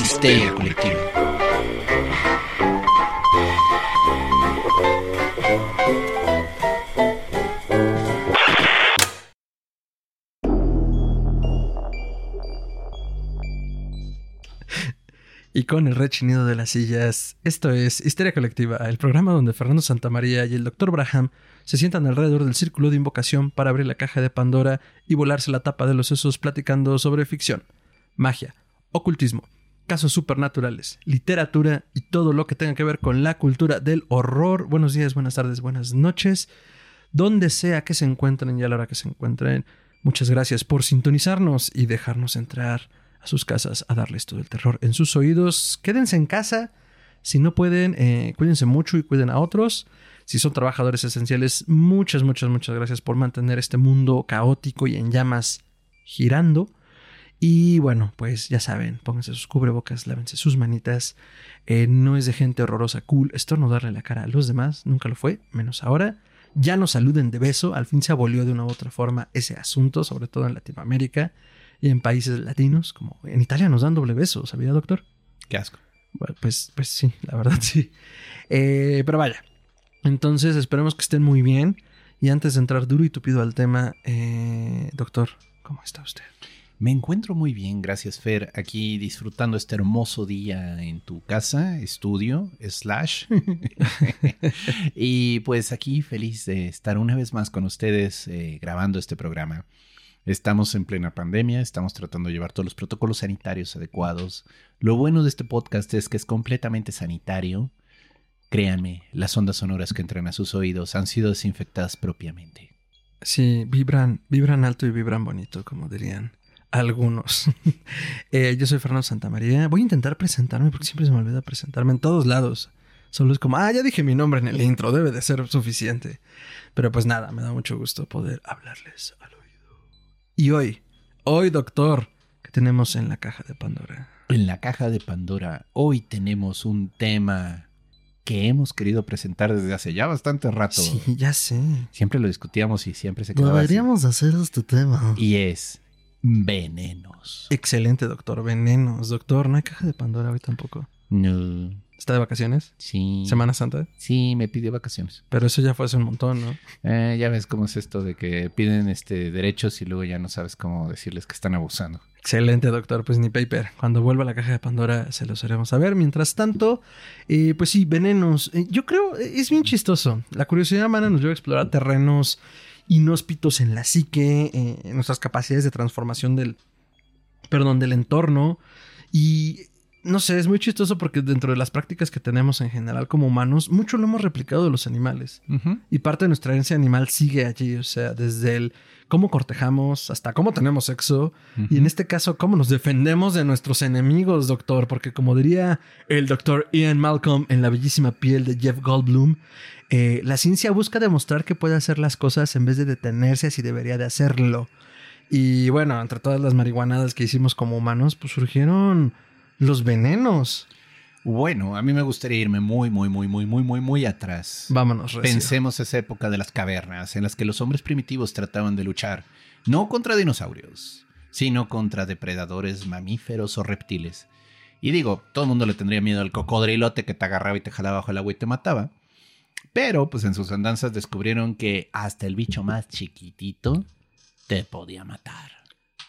histeria colectiva. Y con el rechinido de las sillas, esto es Histeria Colectiva, el programa donde Fernando Santamaría y el Dr. Braham se sientan alrededor del círculo de invocación para abrir la caja de Pandora y volarse la tapa de los sesos platicando sobre ficción, magia, ocultismo, casos supernaturales, literatura y todo lo que tenga que ver con la cultura del horror. Buenos días, buenas tardes, buenas noches. Donde sea que se encuentren y a la hora que se encuentren, muchas gracias por sintonizarnos y dejarnos entrar a sus casas a darles todo el terror en sus oídos. Quédense en casa. Si no pueden, eh, cuídense mucho y cuiden a otros. Si son trabajadores esenciales, muchas, muchas, muchas gracias por mantener este mundo caótico y en llamas girando. Y bueno, pues ya saben, pónganse sus cubrebocas, lávense sus manitas. Eh, no es de gente horrorosa, cool, darle la cara a los demás, nunca lo fue, menos ahora. Ya nos saluden de beso, al fin se abolió de una u otra forma ese asunto, sobre todo en Latinoamérica y en países latinos, como en Italia nos dan doble beso, ¿sabía, doctor? Qué asco. Bueno, pues, pues sí, la verdad sí. Eh, pero vaya, entonces esperemos que estén muy bien. Y antes de entrar duro y tupido al tema, eh, doctor, ¿cómo está usted? Me encuentro muy bien, gracias Fer, aquí disfrutando este hermoso día en tu casa, estudio, slash. y pues aquí feliz de estar una vez más con ustedes eh, grabando este programa. Estamos en plena pandemia, estamos tratando de llevar todos los protocolos sanitarios adecuados. Lo bueno de este podcast es que es completamente sanitario. Créanme, las ondas sonoras que entran a sus oídos han sido desinfectadas propiamente. Sí, vibran, vibran alto y vibran bonito, como dirían algunos. Eh, yo soy Fernando Santamaría. Voy a intentar presentarme porque siempre se me olvida presentarme en todos lados. Solo es como, ah, ya dije mi nombre en el intro, debe de ser suficiente. Pero pues nada, me da mucho gusto poder hablarles y hoy, hoy doctor, ¿qué tenemos en la caja de Pandora? En la caja de Pandora, hoy tenemos un tema que hemos querido presentar desde hace ya bastante rato. Sí, ya sé. Siempre lo discutíamos y siempre se quedaba Deberíamos hacer este tema. Y es venenos. Excelente, doctor. Venenos. Doctor, no hay caja de Pandora hoy tampoco. No. ¿Está de vacaciones? Sí. ¿Semana Santa? Sí, me pidió vacaciones. Pero eso ya fue hace un montón, ¿no? Eh, ya ves cómo es esto de que piden este derechos y luego ya no sabes cómo decirles que están abusando. Excelente, doctor. Pues ni paper. Cuando vuelva a la caja de Pandora se los haremos saber. Mientras tanto, eh, pues sí, venenos. Eh, yo creo es bien chistoso. La curiosidad humana nos lleva a explorar terrenos inhóspitos en la psique, en nuestras capacidades de transformación del, perdón, del entorno. Y no sé, es muy chistoso porque dentro de las prácticas que tenemos en general como humanos, mucho lo hemos replicado de los animales. Y parte de nuestra herencia animal sigue allí, o sea, desde el cómo cortejamos hasta cómo tenemos sexo. Y en este caso, cómo nos defendemos de nuestros enemigos, doctor. Porque como diría el doctor Ian Malcolm en la bellísima piel de Jeff Goldblum, eh, la ciencia busca demostrar que puede hacer las cosas en vez de detenerse así debería de hacerlo. Y bueno, entre todas las marihuanadas que hicimos como humanos, pues surgieron los venenos. Bueno, a mí me gustaría irme muy, muy, muy, muy, muy, muy, muy atrás. Vámonos, recio. Pensemos esa época de las cavernas en las que los hombres primitivos trataban de luchar, no contra dinosaurios, sino contra depredadores mamíferos o reptiles. Y digo, todo el mundo le tendría miedo al cocodrilote que te agarraba y te jalaba bajo el agua y te mataba. Pero, pues en sus andanzas descubrieron que hasta el bicho más chiquitito te podía matar.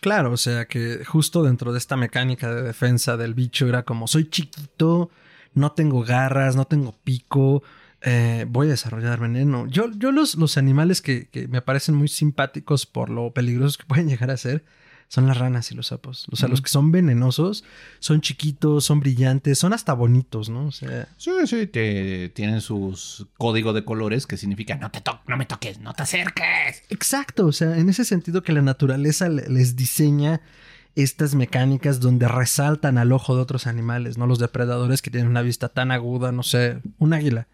Claro, o sea que justo dentro de esta mecánica de defensa del bicho era como soy chiquito, no tengo garras, no tengo pico, eh, voy a desarrollar veneno. Yo, yo los, los animales que, que, me parecen muy simpáticos por lo peligrosos que pueden llegar a ser son las ranas y los sapos. O sea, los que son venenosos son chiquitos, son brillantes, son hasta bonitos, ¿no? O sea. Sí, sí, tienen sus código de colores que significa no te no me toques, no te acerques. Exacto. O sea, en ese sentido que la naturaleza les diseña estas mecánicas donde resaltan al ojo de otros animales, ¿no? Los depredadores que tienen una vista tan aguda, no sé, un águila.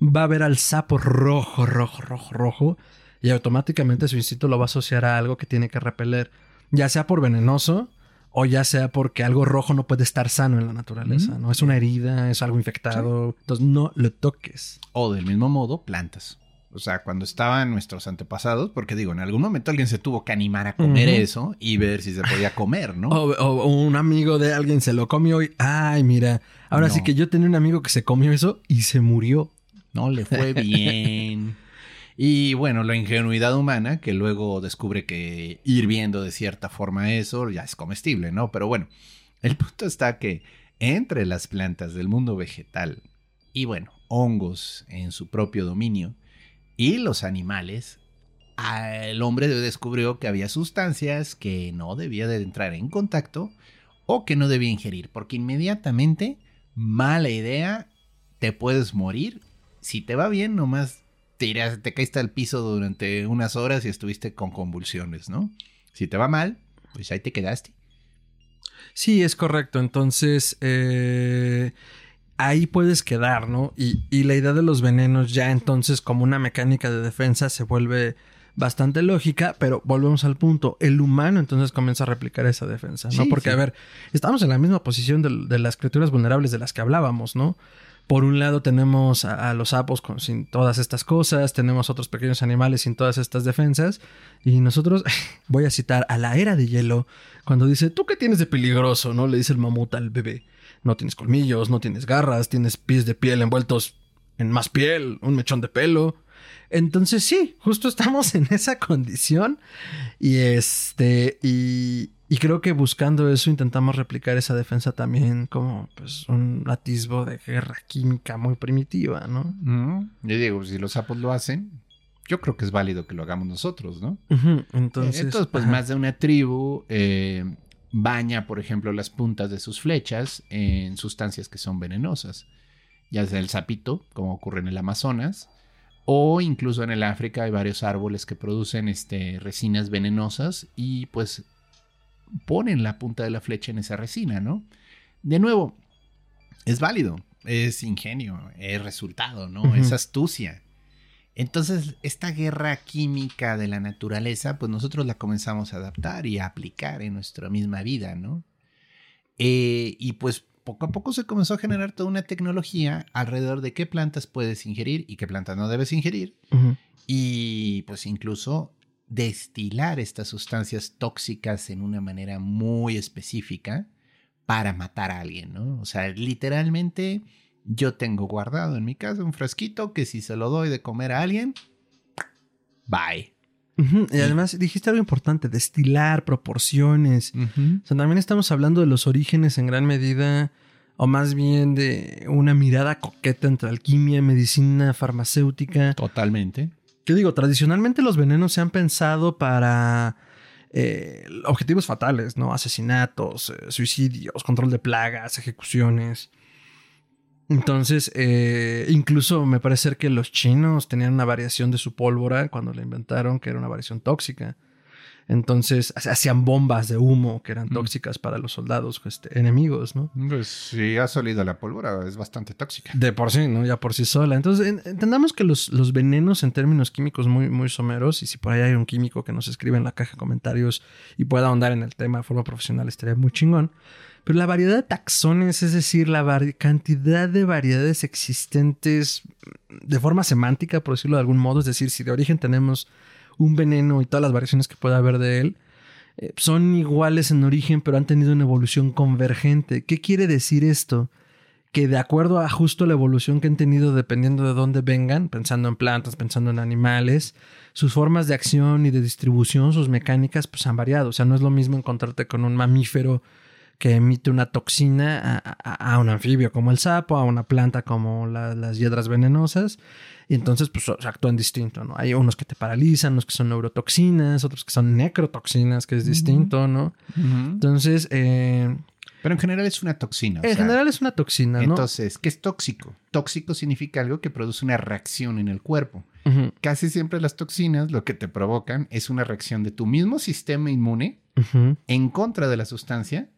Va a ver al sapo rojo, rojo, rojo, rojo. Y automáticamente su instinto lo va a asociar a algo que tiene que repeler ya sea por venenoso o ya sea porque algo rojo no puede estar sano en la naturaleza, ¿no? Es una herida, es algo infectado, entonces no lo toques. O del mismo modo, plantas. O sea, cuando estaban nuestros antepasados, porque digo, en algún momento alguien se tuvo que animar a comer eso y ver si se podía comer, ¿no? O, o- o un amigo de alguien se lo comió y, ay, mira, ahora No. sí que yo tenía un amigo que se comió eso y se murió. No le fue bien. Y bueno, la ingenuidad humana, que luego descubre que hirviendo de cierta forma eso ya es comestible, ¿no? Pero bueno, el punto está que entre las plantas del mundo vegetal y bueno, hongos en su propio dominio y los animales, a- el hombre descubrió que había sustancias que no debía de entrar en contacto o que no debía ingerir, porque inmediatamente, mala idea, te puedes morir. Si te va bien, nomás te, caíste al piso durante unas horas y estuviste con convulsiones, ¿no? Si te va mal, pues ahí te quedaste. Sí, es correcto. Entonces, eh, ahí puedes quedar, ¿no? Y, y la idea de los venenos ya entonces como una mecánica de defensa se vuelve bastante lógica, pero volvemos al punto. El humano entonces comienza a replicar esa defensa, ¿no? Sí, Porque, sí. a ver, estamos en la misma posición de, de las criaturas vulnerables de las que hablábamos, ¿no? Por un lado tenemos a, los sapos sin todas estas cosas, tenemos otros pequeños animales sin todas estas defensas, y nosotros, voy a citar a la era de hielo, cuando dice, ¿tú qué tienes de peligroso? ¿No? Le dice el mamut al bebé. No tienes colmillos, no tienes garras, tienes pies de piel envueltos en más piel, un mechón de pelo. Entonces sí, justo estamos en esa condición y este y, y creo que buscando eso intentamos replicar esa defensa también como pues un atisbo de guerra química muy primitiva, ¿no? Yo digo, si los sapos lo hacen, yo creo que es válido que lo hagamos nosotros, ¿no? Entonces, Entonces, pues ajá. más de una tribu eh, baña, por ejemplo, las puntas de sus flechas en sustancias que son venenosas. Ya sea el sapito, como ocurre en el Amazonas, o incluso en el África hay varios árboles que producen este, resinas venenosas y pues ponen la punta de la flecha en esa resina, ¿no? De nuevo, es válido, es ingenio, es resultado, ¿no? Es astucia. Entonces, esta guerra química de la naturaleza, pues nosotros la comenzamos a adaptar y a aplicar en nuestra misma vida, ¿no? Eh, y pues poco a poco se comenzó a generar toda una tecnología alrededor de qué plantas puedes ingerir y qué plantas no debes ingerir. Y pues incluso destilar estas sustancias tóxicas en una manera muy específica para matar a alguien, ¿no? O sea, literalmente yo tengo guardado en mi casa un frasquito que si se lo doy de comer a alguien, bye. Y además dijiste algo importante, destilar, proporciones. O sea, también estamos hablando de los orígenes en gran medida, o más bien de una mirada coqueta entre alquimia, medicina, farmacéutica. Totalmente. Que digo, tradicionalmente los venenos se han pensado para eh, objetivos fatales, ¿no? Asesinatos, eh, suicidios, control de plagas, ejecuciones. Entonces, eh, incluso me parece que los chinos tenían una variación de su pólvora cuando la inventaron, que era una variación tóxica. Entonces, ha- hacían bombas de humo que eran Mm. tóxicas para los soldados este, enemigos, ¿no? Pues si ha salido la pólvora, es bastante tóxica. De por sí, ¿no? Ya por sí sola. Entonces, en- entendamos que los, los venenos en términos químicos muy, muy someros, y si por ahí hay un químico que nos escribe en la caja de comentarios y pueda ahondar en el tema de forma profesional, estaría muy chingón. Pero la variedad de taxones, es decir, la cantidad de variedades existentes de forma semántica, por decirlo de algún modo, es decir, si de origen tenemos un veneno y todas las variaciones que pueda haber de él, eh, son iguales en origen, pero han tenido una evolución convergente. ¿Qué quiere decir esto? Que de acuerdo a justo la evolución que han tenido dependiendo de dónde vengan, pensando en plantas, pensando en animales, sus formas de acción y de distribución, sus mecánicas, pues han variado. O sea, no es lo mismo encontrarte con un mamífero que emite una toxina a, un anfibio como el sapo, a una planta como la- las hiedras venenosas. Y entonces, pues actúan distinto, ¿no? Hay unos que te paralizan, unos que son neurotoxinas, otros que son necrotoxinas, que es distinto, ¿no? Entonces, eh, Pero en general es una toxina. o en sea, general es una toxina, ¿no? Entonces, ¿qué es tóxico? Tóxico significa algo que produce una reacción en el cuerpo. Casi siempre las toxinas lo que te provocan es una reacción de tu mismo sistema inmune en contra de la sustancia.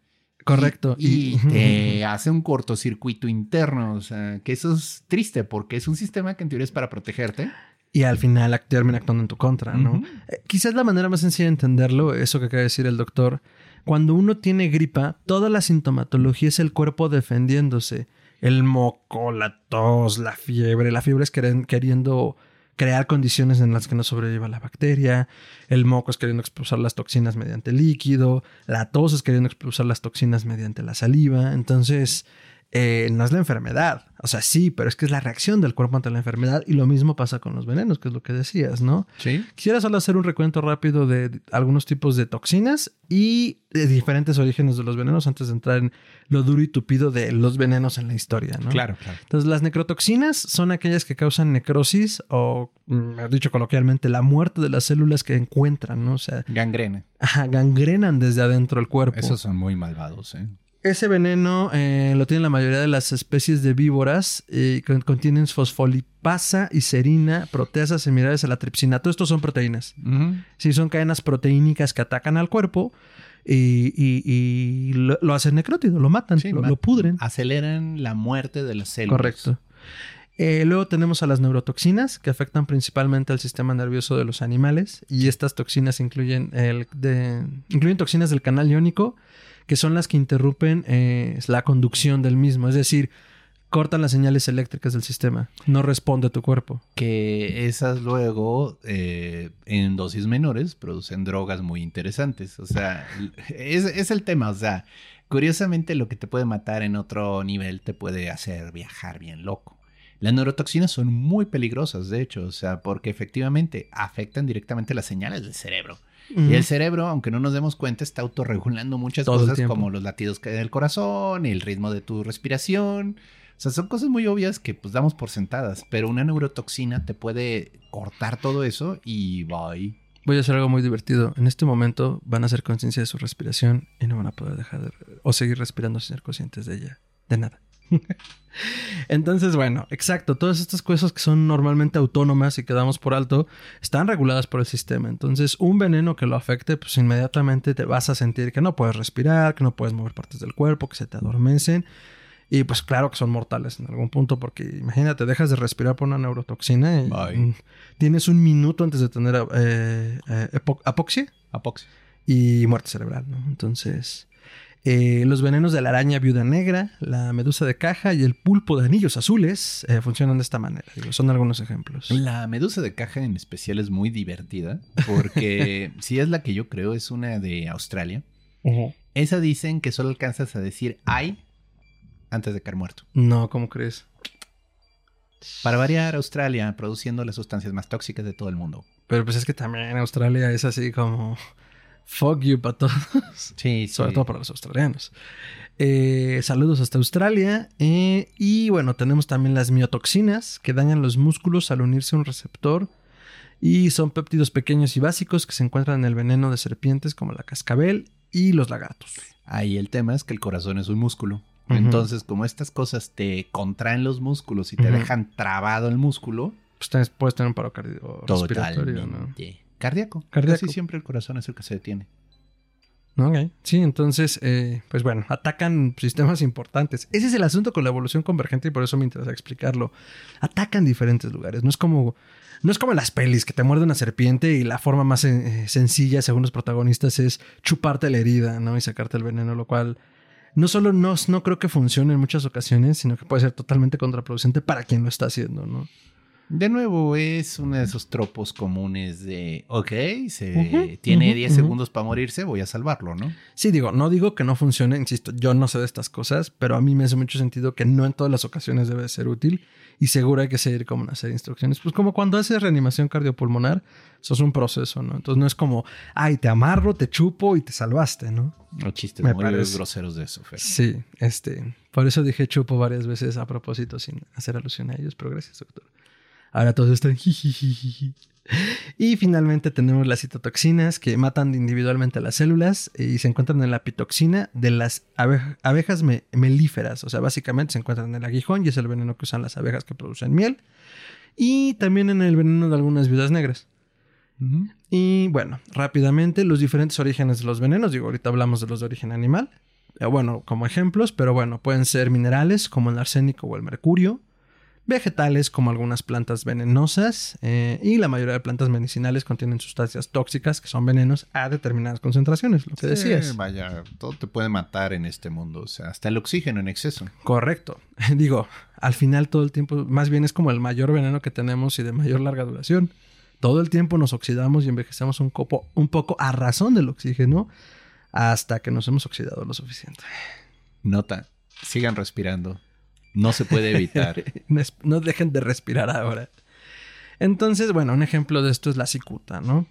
Correcto. Y, y te hace un cortocircuito interno. O sea, que eso es triste porque es un sistema que en teoría es para protegerte. y al final termina actuando en tu contra, ¿no? Eh, quizás la manera más sencilla de entenderlo, eso que acaba de decir el doctor, cuando uno tiene gripa, toda la sintomatología es el cuerpo defendiéndose. El moco, la tos, la fiebre. La fiebre es queriendo crear condiciones en las que no sobreviva la bacteria, el moco es queriendo expulsar las toxinas mediante líquido, la tos es queriendo expulsar las toxinas mediante la saliva. Entonces, eh, no es la enfermedad. O sea, sí, pero es que es la reacción del cuerpo ante la enfermedad y lo mismo pasa con los venenos, que es lo que decías, ¿no? Sí. Quisiera solo hacer un recuento rápido de algunos tipos de toxinas y de diferentes orígenes de los venenos antes de entrar en lo duro y tupido de los venenos en la historia, ¿no? Claro, claro. Entonces, las necrotoxinas son aquellas que causan necrosis o, mm, dicho coloquialmente, la muerte de las células que encuentran, ¿no? O sea, Gangrena. ajá, gangrenan desde adentro el cuerpo. Esos son muy malvados, ¿eh? Ese veneno eh, lo tienen la mayoría de las especies de víboras y con- contienen fosfolipasa y serina, proteasas similares a la tripsina. Todo esto son proteínas. Sí, son cadenas proteínicas que atacan al cuerpo y, y- y lo, lo hacen necrótido, lo matan, Sí, lo, ma- lo pudren. Aceleran la muerte de las células. Correcto. Eh, luego tenemos a las neurotoxinas que afectan principalmente al sistema nervioso de los animales y estas toxinas incluyen, el de- incluyen toxinas del canal iónico que son las que interrumpen eh, la conducción del mismo, es decir, cortan las señales eléctricas del sistema, no responde tu cuerpo. Que esas luego, eh, en dosis menores, producen drogas muy interesantes. O sea, es, es el tema. O sea, curiosamente lo que te puede matar en otro nivel te puede hacer viajar bien loco. Las neurotoxinas son muy peligrosas, de hecho, o sea, porque efectivamente afectan directamente las señales del cerebro. Y el cerebro, aunque no nos demos cuenta, está autorregulando muchas Todo cosas como los latidos que- del corazón, el ritmo de tu respiración. O sea, son cosas muy obvias que pues damos por sentadas, pero una neurotoxina te puede cortar todo eso y bye. Voy a hacer algo muy divertido. En este momento van a hacer conciencia de su respiración y no van a poder dejar de, o seguir respirando sin ser conscientes de ella. De nada. Entonces, bueno, exacto. Todas estas cosas que son normalmente autónomas y que damos por alto están reguladas por el sistema. Entonces, un veneno que lo afecte, pues inmediatamente te vas a sentir que no puedes respirar, que no puedes mover partes del cuerpo, que se te adormecen. Y pues claro que son mortales en algún punto, porque imagínate, dejas de respirar por una neurotoxina y Bye. mm, tienes un minuto antes de tener eh, eh, apo- apoxia Apoxia. y muerte cerebral, ¿no? Entonces, eh, los venenos de la araña viuda negra, la medusa de caja y el pulpo de anillos azules eh, funcionan de esta manera. Digo, son algunos ejemplos. La medusa de caja en especial es muy divertida porque si es la que yo creo, es una de Australia. Esa dicen que solo alcanzas a decir ay antes de caer muerto. No, ¿cómo crees? Para variar, Australia produciendo las sustancias más tóxicas de todo el mundo. Pero pues es que también Australia es así como fuck you para todos. Sí, sobre todo para los australianos. Eh, saludos hasta Australia. eh, y bueno, tenemos también las miotoxinas que dañan los músculos al unirse a un receptor. Y son péptidos pequeños y básicos que se encuentran en el veneno de serpientes como la cascabel y los lagartos. Ahí el tema es que el corazón es un músculo. Entonces, como estas cosas te contraen los músculos y te dejan trabado el músculo, Pues puedes tener un paro cardio respiratorio, ¿no? totalmente cardíaco. Cardíaco. Casi siempre el corazón es el que se detiene. Ok. Sí, entonces, eh, pues bueno, atacan sistemas importantes. Ese es el asunto con la evolución convergente y por eso me interesa explicarlo. Atacan diferentes lugares. No es como, no es como en las pelis que te muerde una serpiente y la forma más eh, sencilla, según los protagonistas, es chuparte la herida, ¿no? Y sacarte el veneno, lo cual no solo no, no creo que funcione en muchas ocasiones, sino que puede ser totalmente contraproducente para quien lo está haciendo, ¿no? De nuevo, es uno de esos tropos comunes de, ok, se tiene ujú, 10 ujú. segundos para morirse, voy a salvarlo, ¿no? Sí, digo, no digo que no funcione, insisto, yo no sé de estas cosas, pero a mí me hace mucho sentido que no en todas las ocasiones debe ser útil y seguro hay que seguir como una serie de instrucciones. Pues como cuando haces reanimación cardiopulmonar, eso es un proceso, ¿no? Entonces no es como, ay, te amarro, te chupo y te salvaste, ¿no? Los chistes Me muy parece. groseros de eso, Fer. Sí, este, por eso dije chupo varias veces a propósito sin hacer alusión a ellos, pero gracias, doctor. Ahora todos están jijijiji. Y finalmente tenemos las citotoxinas que matan individualmente a las células y se encuentran en la pitoxina de las abe- abejas me- melíferas. O sea, básicamente se encuentran en el aguijón y es el veneno que usan las abejas que producen miel. Y también en el veneno de algunas viudas negras. Y bueno, rápidamente los diferentes orígenes de los venenos. Digo, ahorita hablamos de los de origen animal. Eh, Bueno, como ejemplos, pero bueno, pueden ser minerales como el arsénico o el mercurio, vegetales como algunas plantas venenosas eh, y la mayoría de plantas medicinales contienen sustancias tóxicas que son venenos a determinadas concentraciones, lo que decías. Vaya, todo te puede matar en este mundo, o sea, hasta el oxígeno en exceso. Correcto. Digo, al final todo el tiempo, más bien es como el mayor veneno que tenemos y de mayor larga duración. Todo el tiempo nos oxidamos y envejecemos un, copo, un poco a razón del oxígeno hasta que nos hemos oxidado lo suficiente. Nota, sigan respirando. No se puede evitar. no dejen de respirar ahora. Entonces, bueno, un ejemplo de esto es la cicuta, ¿no?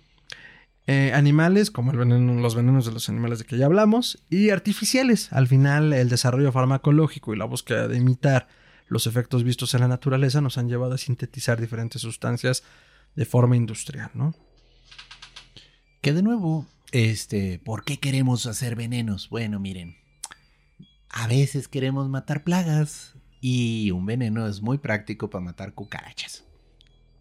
Eh, animales, como el veneno, los venenos de los animales de que ya hablamos, y artificiales. Al final, el desarrollo farmacológico y la búsqueda de imitar los efectos vistos en la naturaleza nos han llevado a sintetizar diferentes sustancias de forma industrial, ¿no? Que de nuevo, este, ¿por qué queremos hacer venenos? Bueno, miren, a veces queremos matar plagas, y un veneno es muy práctico para matar cucarachas.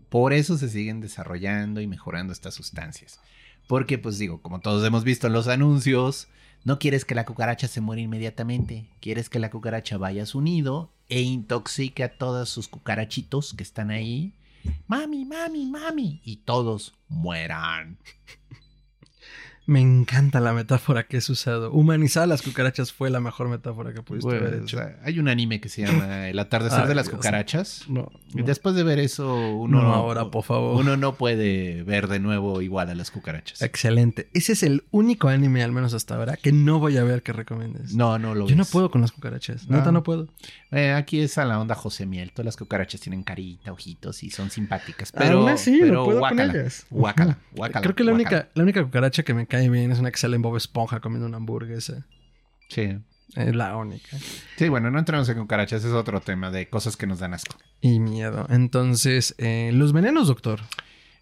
Por eso se siguen desarrollando y mejorando estas sustancias. Porque, pues digo, como todos hemos visto en los anuncios, no quieres que la cucaracha se muera inmediatamente. Quieres que la cucaracha vaya a su nido e intoxique a todos sus cucarachitos que están ahí. Mami, mami, mami. Y todos mueran. Me encanta la metáfora que has usado. Humanizar las cucarachas fue la mejor metáfora que pudiste haber hecho. hay un anime que se llama El atardecer de las cucarachas. No, después de ver eso, uno no, ahora, por favor. Uno no puede ver de nuevo igual a las cucarachas. Excelente. Ese es el único anime, al menos hasta ahora, que no voy a ver que recomiendes. No, no lo Yo no puedo con las cucarachas. Neta, no puedo. Eh, aquí es a la onda José Miel. Todas las cucarachas tienen carita, ojitos y son simpáticas. Pero, Aún así, pero no puedo guácala, con ellas. Guácala, guácala, Creo que la única, la única cucaracha que me cae bien es una que sale en Bob Esponja comiendo una hamburguesa. Sí. Es la única. Sí, bueno, no entramos en cucarachas, es otro tema de cosas que nos dan asco. Y miedo. Entonces, eh, los venenos, doctor.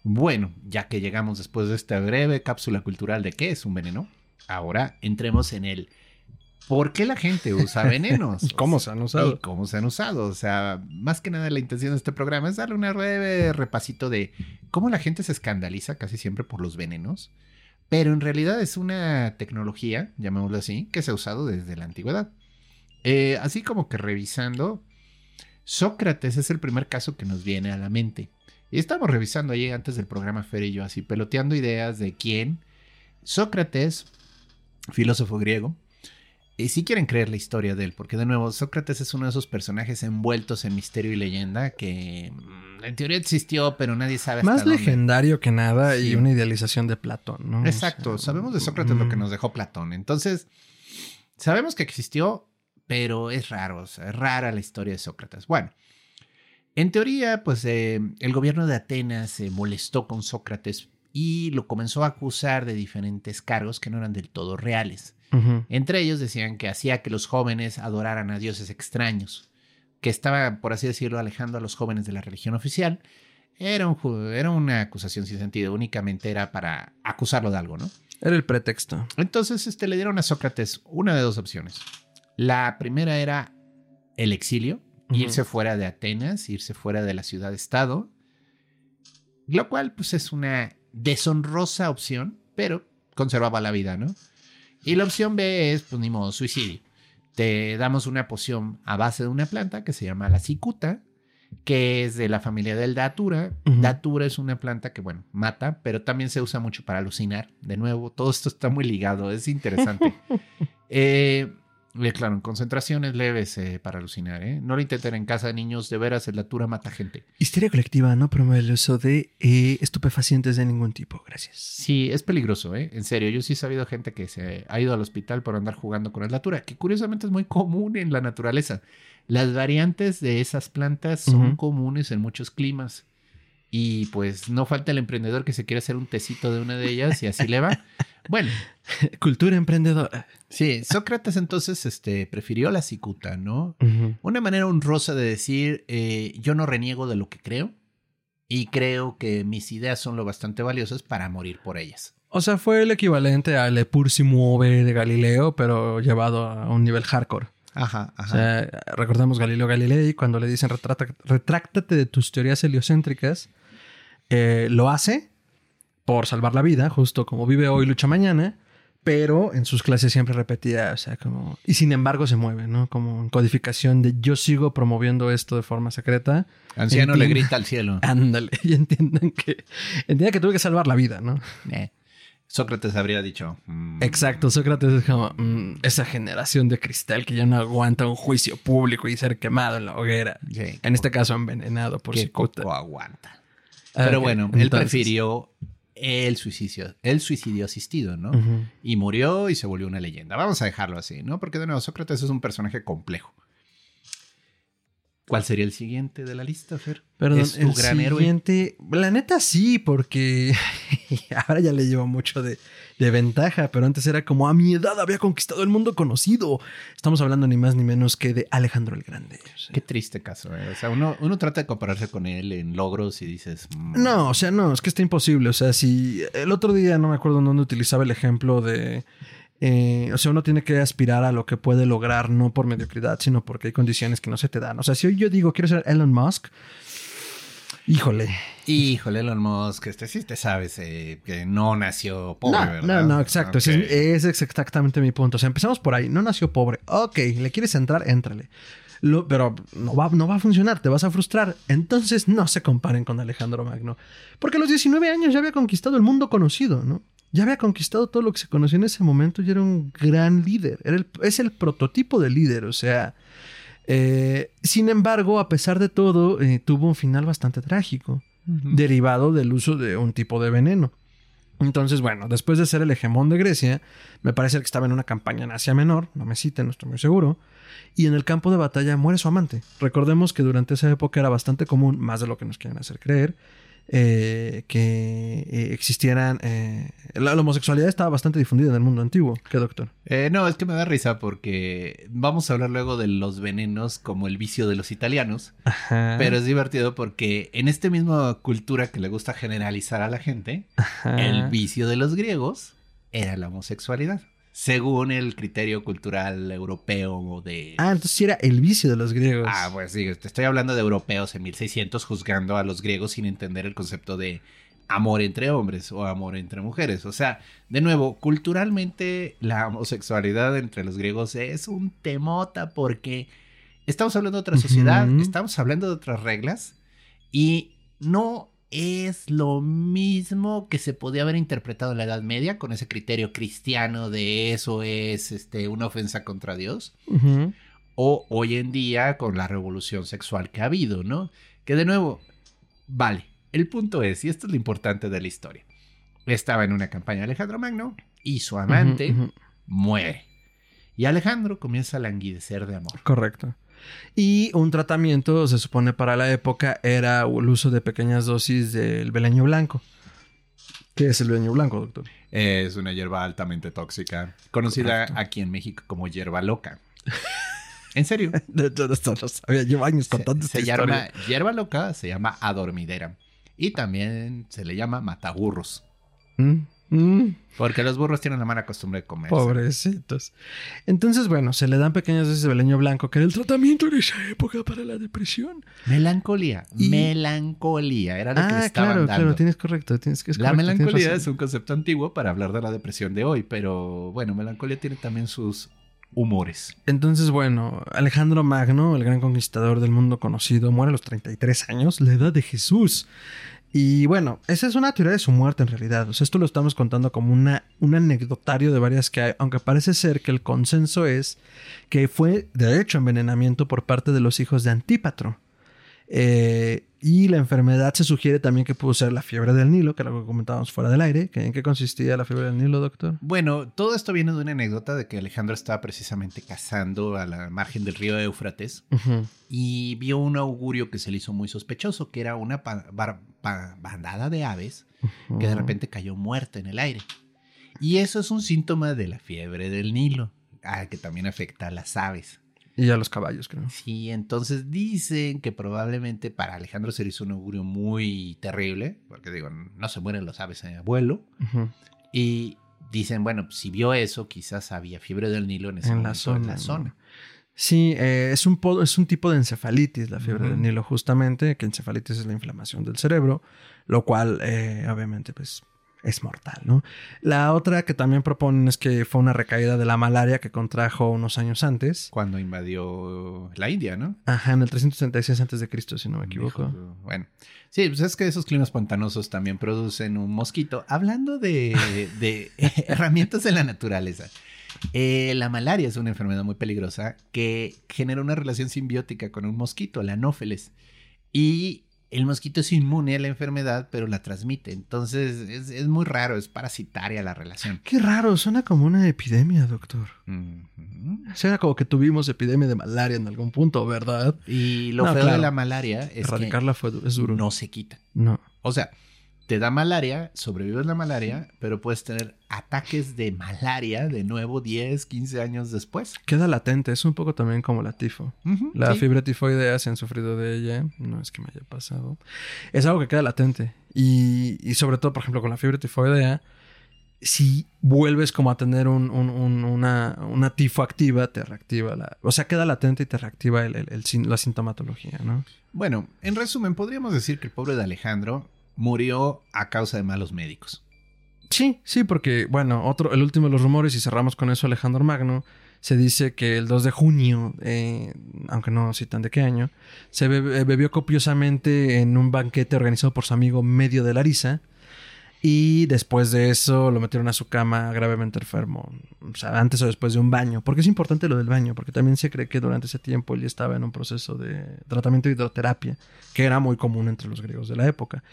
Bueno, ya que llegamos después de esta breve cápsula cultural de qué es un veneno, ahora entremos en el por qué la gente usa venenos. ¿Y cómo se han usado? Y cómo se han usado. O sea, más que nada la intención de este programa es darle un breve repasito de cómo la gente se escandaliza casi siempre por los venenos. Pero en realidad es una tecnología, llamémoslo así, que se ha usado desde la antigüedad. Eh, así como que revisando, Sócrates es el primer caso que nos viene a la mente. Y estamos revisando ahí antes del programa Fer y yo, así peloteando ideas de quién. Sócrates, filósofo griego, y si quieren creer la historia de él, porque de nuevo, Sócrates es uno de esos personajes envueltos en misterio y leyenda que mm, en teoría existió, pero nadie sabe. Más legendario que nada y una idealización de Platón, ¿no? Exacto, sabemos de Sócrates lo que mm. nos dejó Platón. Entonces, sabemos que existió, pero es raro, o sea, es rara la historia de Sócrates. Bueno, en teoría, pues eh, el gobierno de Atenas se molestó con Sócrates y lo comenzó a acusar de diferentes cargos que no eran del todo reales. Entre ellos decían que hacía que los jóvenes adoraran a dioses extraños, que estaba, por así decirlo, alejando a los jóvenes de la religión oficial. Era, un, era una acusación sin sentido, únicamente era para acusarlo de algo, ¿no? Era el pretexto. Entonces este, le dieron a Sócrates una de dos opciones. La primera era el exilio, irse fuera de Atenas, irse fuera de la ciudad-estado, lo cual pues es una deshonrosa opción, pero conservaba la vida, ¿no? Y la opción B es, pues ni modo, suicidio. Te damos una poción a base de una planta que se llama la cicuta, que es de la familia del datura. Datura es una planta que, bueno, mata, pero también se usa mucho para alucinar. De nuevo, todo esto está muy ligado, es interesante. eh, Claro, en concentraciones leves eh, para alucinar, ¿eh? No lo intenten en casa de niños, de veras, el datura mata gente. Histeria colectiva no promueve el uso de eh, estupefacientes de ningún tipo, gracias. Sí, es peligroso, ¿eh? En serio, yo sí he sabido gente que se ha ido al hospital por andar jugando con el datura, que curiosamente es muy común en la naturaleza. Las variantes de esas plantas son comunes en muchos climas. Y pues no falta el emprendedor que se quiere hacer un tecito de una de ellas y así le va. Bueno. Cultura emprendedora. Sí, Sócrates entonces este, prefirió la cicuta, ¿no? Una manera honrosa de decir, eh, yo no reniego de lo que creo y creo que mis ideas son lo bastante valiosas para morir por ellas. O sea, fue el equivalente al Le Pur si muove de Galileo, pero llevado a un nivel hardcore. Ajá, ajá. O sea, recordamos Galileo Galilei cuando le dicen retráctate de tus teorías heliocéntricas, eh, lo hace por salvar la vida, justo como vive hoy, lucha mañana, pero en sus clases siempre repetía, o sea, como... Y sin embargo se mueve, ¿no? Como en codificación de yo sigo promoviendo esto de forma secreta. Anciano le grita al cielo. Ándale, y entiendan que... Entiendan que tuve que salvar la vida, ¿no? Eh, Sócrates habría dicho... Mm, Exacto, Sócrates es como mm, esa generación de cristal que ya no aguanta un juicio público y ser quemado en la hoguera. en este caso envenenado por su aguanta. Pero bueno, él prefirió el suicidio, el suicidio asistido, ¿no? Y murió y se volvió una leyenda. Vamos a dejarlo así, ¿no? Porque de nuevo, Sócrates es un personaje complejo. ¿Cuál sería el siguiente de la lista, Fer? Perdón, ¿Es tu el gran siguiente, La neta sí, porque ahora ya le llevo mucho de, ventaja, pero antes era como a mi edad había conquistado el mundo conocido. Estamos hablando ni más ni menos que de Alejandro el Grande. Qué triste caso, ¿eh? O sea, uno, uno, trata de compararse con él en logros y dices... Mm". No, o sea, no, es que está imposible. O sea, si el otro día no me acuerdo en dónde utilizaba el ejemplo de eh, o sea, uno tiene que aspirar a lo que puede lograr, no por mediocridad, sino porque hay condiciones que no se te dan. O sea, si hoy yo digo quiero ser Elon Musk, híjole. Híjole, Elon Musk, este sí te sabes eh, que no nació pobre, no, ¿verdad? No, no, exacto. Ese, es, exactamente mi punto. O sea, empezamos por ahí. No nació pobre. Ok, le quieres entrar, éntrale. pero no va, no va a funcionar, te vas a frustrar. Entonces no se comparen con Alejandro Magno. Porque a los 19 años ya había conquistado el mundo conocido, ¿no? Ya había conquistado todo lo que se conocía en ese momento y era un gran líder. es el prototipo de líder, o sea. Eh, sin embargo, a pesar de todo, eh, tuvo un final bastante trágico, derivado del uso de un tipo de veneno. Entonces, bueno, después de ser el hegemón de Grecia, me parece que estaba en una campaña en Asia Menor, no me citen, no estoy muy seguro, y en el campo de batalla muere su amante. Recordemos que durante esa época era bastante común, más de lo que nos quieren hacer creer, eh, que eh, existieran... Eh, la, homosexualidad estaba bastante difundida en el mundo antiguo. ¿Qué, doctor? no, es que me da risa porque vamos a hablar luego de los venenos como el vicio de los italianos. Pero es divertido porque en esta misma cultura que le gusta generalizar a la gente, el vicio de los griegos era la homosexualidad según el criterio cultural europeo de... Ah, entonces era el vicio de los griegos. Ah, pues sí, te estoy hablando de europeos en 1600 juzgando a los griegos sin entender el concepto de amor entre hombres o amor entre mujeres. O sea, de nuevo, culturalmente la homosexualidad entre los griegos es un temota porque estamos hablando de otra sociedad, estamos hablando de otras reglas y no es lo mismo que se podía haber interpretado en la Edad Media con ese criterio cristiano de eso es este, una ofensa contra Dios. O hoy en día con la revolución sexual que ha habido, ¿no? Que de nuevo, vale, el punto es, y esto es lo importante de la historia, estaba en una campaña Alejandro Magno y su amante muere. Y Alejandro comienza a languidecer de amor. Correcto. Y un tratamiento, se supone para la época, era el uso de pequeñas dosis del beleño blanco. ¿Qué es el beleño blanco, doctor? Es una hierba altamente tóxica, conocida aquí en México como hierba loca. ¿En serio? Llevo años contando Se, se llama hierba loca, se llama adormidera. Y también se le llama mataburros. ¿Mm? Mm. Porque los burros tienen la mala costumbre de comer. Pobrecitos. Entonces, bueno, se le dan pequeñas dosis de beleño blanco, que era el tratamiento en esa época para la depresión. Melancolía. Melancolía. Era lo que le ah, estaban claro, claro, tienes correcto. Tienes que la melancolía es un concepto antiguo para hablar de la depresión de hoy, pero bueno, melancolía tiene también sus humores. Entonces, bueno, Alejandro Magno, el gran conquistador del mundo conocido, muere a los 33 años, la edad de Jesús. Y bueno, esa es una teoría de su muerte en realidad. O sea, esto lo estamos contando como una, un anecdotario de varias que hay, aunque parece ser que el consenso es que fue de hecho envenenamiento por parte de los hijos de Antípatro. Eh, y la enfermedad se sugiere también que pudo ser la fiebre del Nilo, que era lo que comentábamos fuera del aire. ¿En qué consistía la fiebre del Nilo, doctor? Bueno, todo esto viene de una anécdota de que Alejandro estaba precisamente cazando a la margen del río Éufrates y vio un augurio que se le hizo muy sospechoso, que era una bandada de aves que de repente cayó muerta en el aire. Y eso es un síntoma de la fiebre del Nilo, ah, que también afecta a las aves. Y a los caballos, creo. Sí, entonces dicen que probablemente para Alejandro se hizo un augurio muy terrible, porque digo, no se mueren los aves en vuelo. Y dicen, bueno, si vio eso, quizás había fiebre del Nilo en ese en la zona, en la zona. Sí, eh, es, un es un tipo de encefalitis la fiebre del Nilo, justamente, que encefalitis es la inflamación del cerebro, lo cual, eh, obviamente, pues es mortal, ¿no? La otra que también proponen es que fue una recaída de la malaria que contrajo unos años antes. Cuando invadió la India, ¿no? Ajá, en el 366 antes de Cristo, si no me equivoco. Bueno, sí, pues es que esos climas pantanosos también producen un mosquito. Hablando de, de herramientas de la naturaleza. Eh, la malaria es una enfermedad muy peligrosa que genera una relación simbiótica con un mosquito, la anófeles. Y el mosquito es inmune a la enfermedad, pero la transmite. Entonces es, muy raro, es parasitaria la relación. Qué raro, suena como una epidemia, doctor. Suena como que tuvimos epidemia de malaria en algún punto, ¿verdad? Y lo feo de la malaria es Erradicarla que fue, es duro. no se quita. No. O sea, te da malaria, sobrevives la malaria, pero puedes tener ataques de malaria de nuevo 10, 15 años después. Queda latente, es un poco también como la tifo. la fiebre tifoidea, si han sufrido de ella, no es que me haya pasado, es algo que queda latente. Y, y sobre todo, por ejemplo, con la fiebre tifoidea, si vuelves como a tener un, una, una, tifo activa, te reactiva la... O sea, queda latente y te reactiva el, la sintomatología, ¿no? Bueno, en resumen, podríamos decir que el pobre de Alejandro murió a causa de malos médicos. Sí, sí, porque, bueno, otro, el último de los rumores, y cerramos con eso Alejandro Magno, se dice que el 2 de junio, eh, aunque no citan de qué año, se bebió copiosamente en un banquete organizado por su amigo Medio de Larisa, y después de eso lo metieron a su cama gravemente enfermo. O sea, antes o después de un baño. Porque es importante lo del baño, porque también se cree que durante ese tiempo él estaba en un proceso de tratamiento de hidroterapia, que era muy común entre los griegos de la época.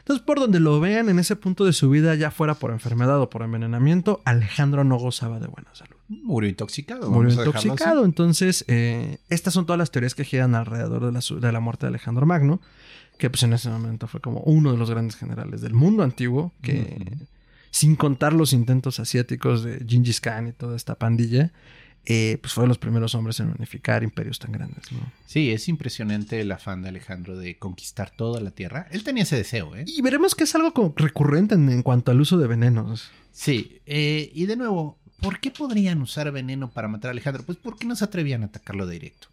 Entonces, por donde lo vean en ese punto de su vida, ya fuera por enfermedad o por envenenamiento, Alejandro no gozaba de buena salud. Murió intoxicado. Murió intoxicado. Entonces, eh, estas son todas las teorías que giran alrededor de la, de la muerte de Alejandro Magno que pues en ese momento fue como uno de los grandes generales del mundo antiguo, que sin contar los intentos asiáticos de Gengis Khan y toda esta pandilla, eh, pues fue de los primeros hombres en unificar imperios tan grandes. ¿no? Sí, es impresionante el afán de Alejandro de conquistar toda la tierra. Él tenía ese deseo, ¿eh? Y veremos que es algo como recurrente en, cuanto al uso de venenos. Sí, eh, y de nuevo, ¿por qué podrían usar veneno para matar a Alejandro? Pues porque no se atrevían a atacarlo directo.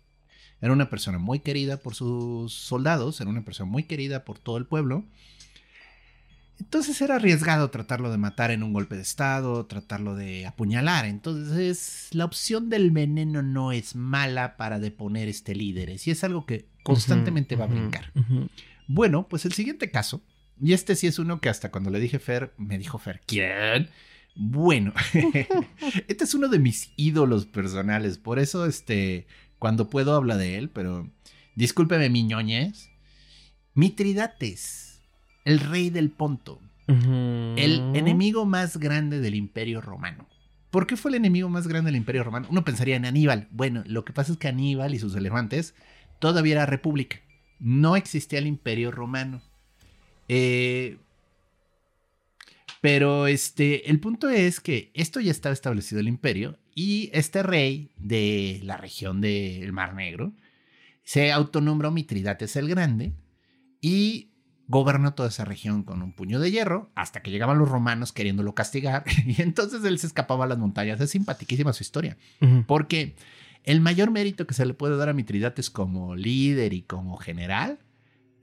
Era una persona muy querida por sus soldados, era una persona muy querida por todo el pueblo. Entonces era arriesgado tratarlo de matar en un golpe de estado, tratarlo de apuñalar. Entonces la opción del veneno no es mala para deponer este líder. Y es algo que constantemente va a brincar. Bueno, pues el siguiente caso, y este sí es uno que hasta cuando le dije Fer, me dijo Fer, ¿quién? Bueno, este es uno de mis ídolos personales. Por eso, este, cuando puedo habla de él, pero discúlpeme mi ñoñez. Mitridates, el rey del Ponto, el enemigo más grande del Imperio Romano. ¿Por qué fue el enemigo más grande del Imperio Romano? Uno pensaría en Aníbal. Bueno, lo que pasa es que Aníbal y sus elefantes todavía era república. No existía el Imperio Romano. Eh, pero este, el punto es que esto ya estaba establecido el imperio y este rey de la región del Mar Negro se autonombró Mitridates el Grande y gobernó toda esa región con un puño de hierro hasta que llegaban los romanos queriéndolo castigar y entonces él se escapaba a las montañas. Es simpaticísima su historia porque el mayor mérito que se le puede dar a Mitridates como líder y como general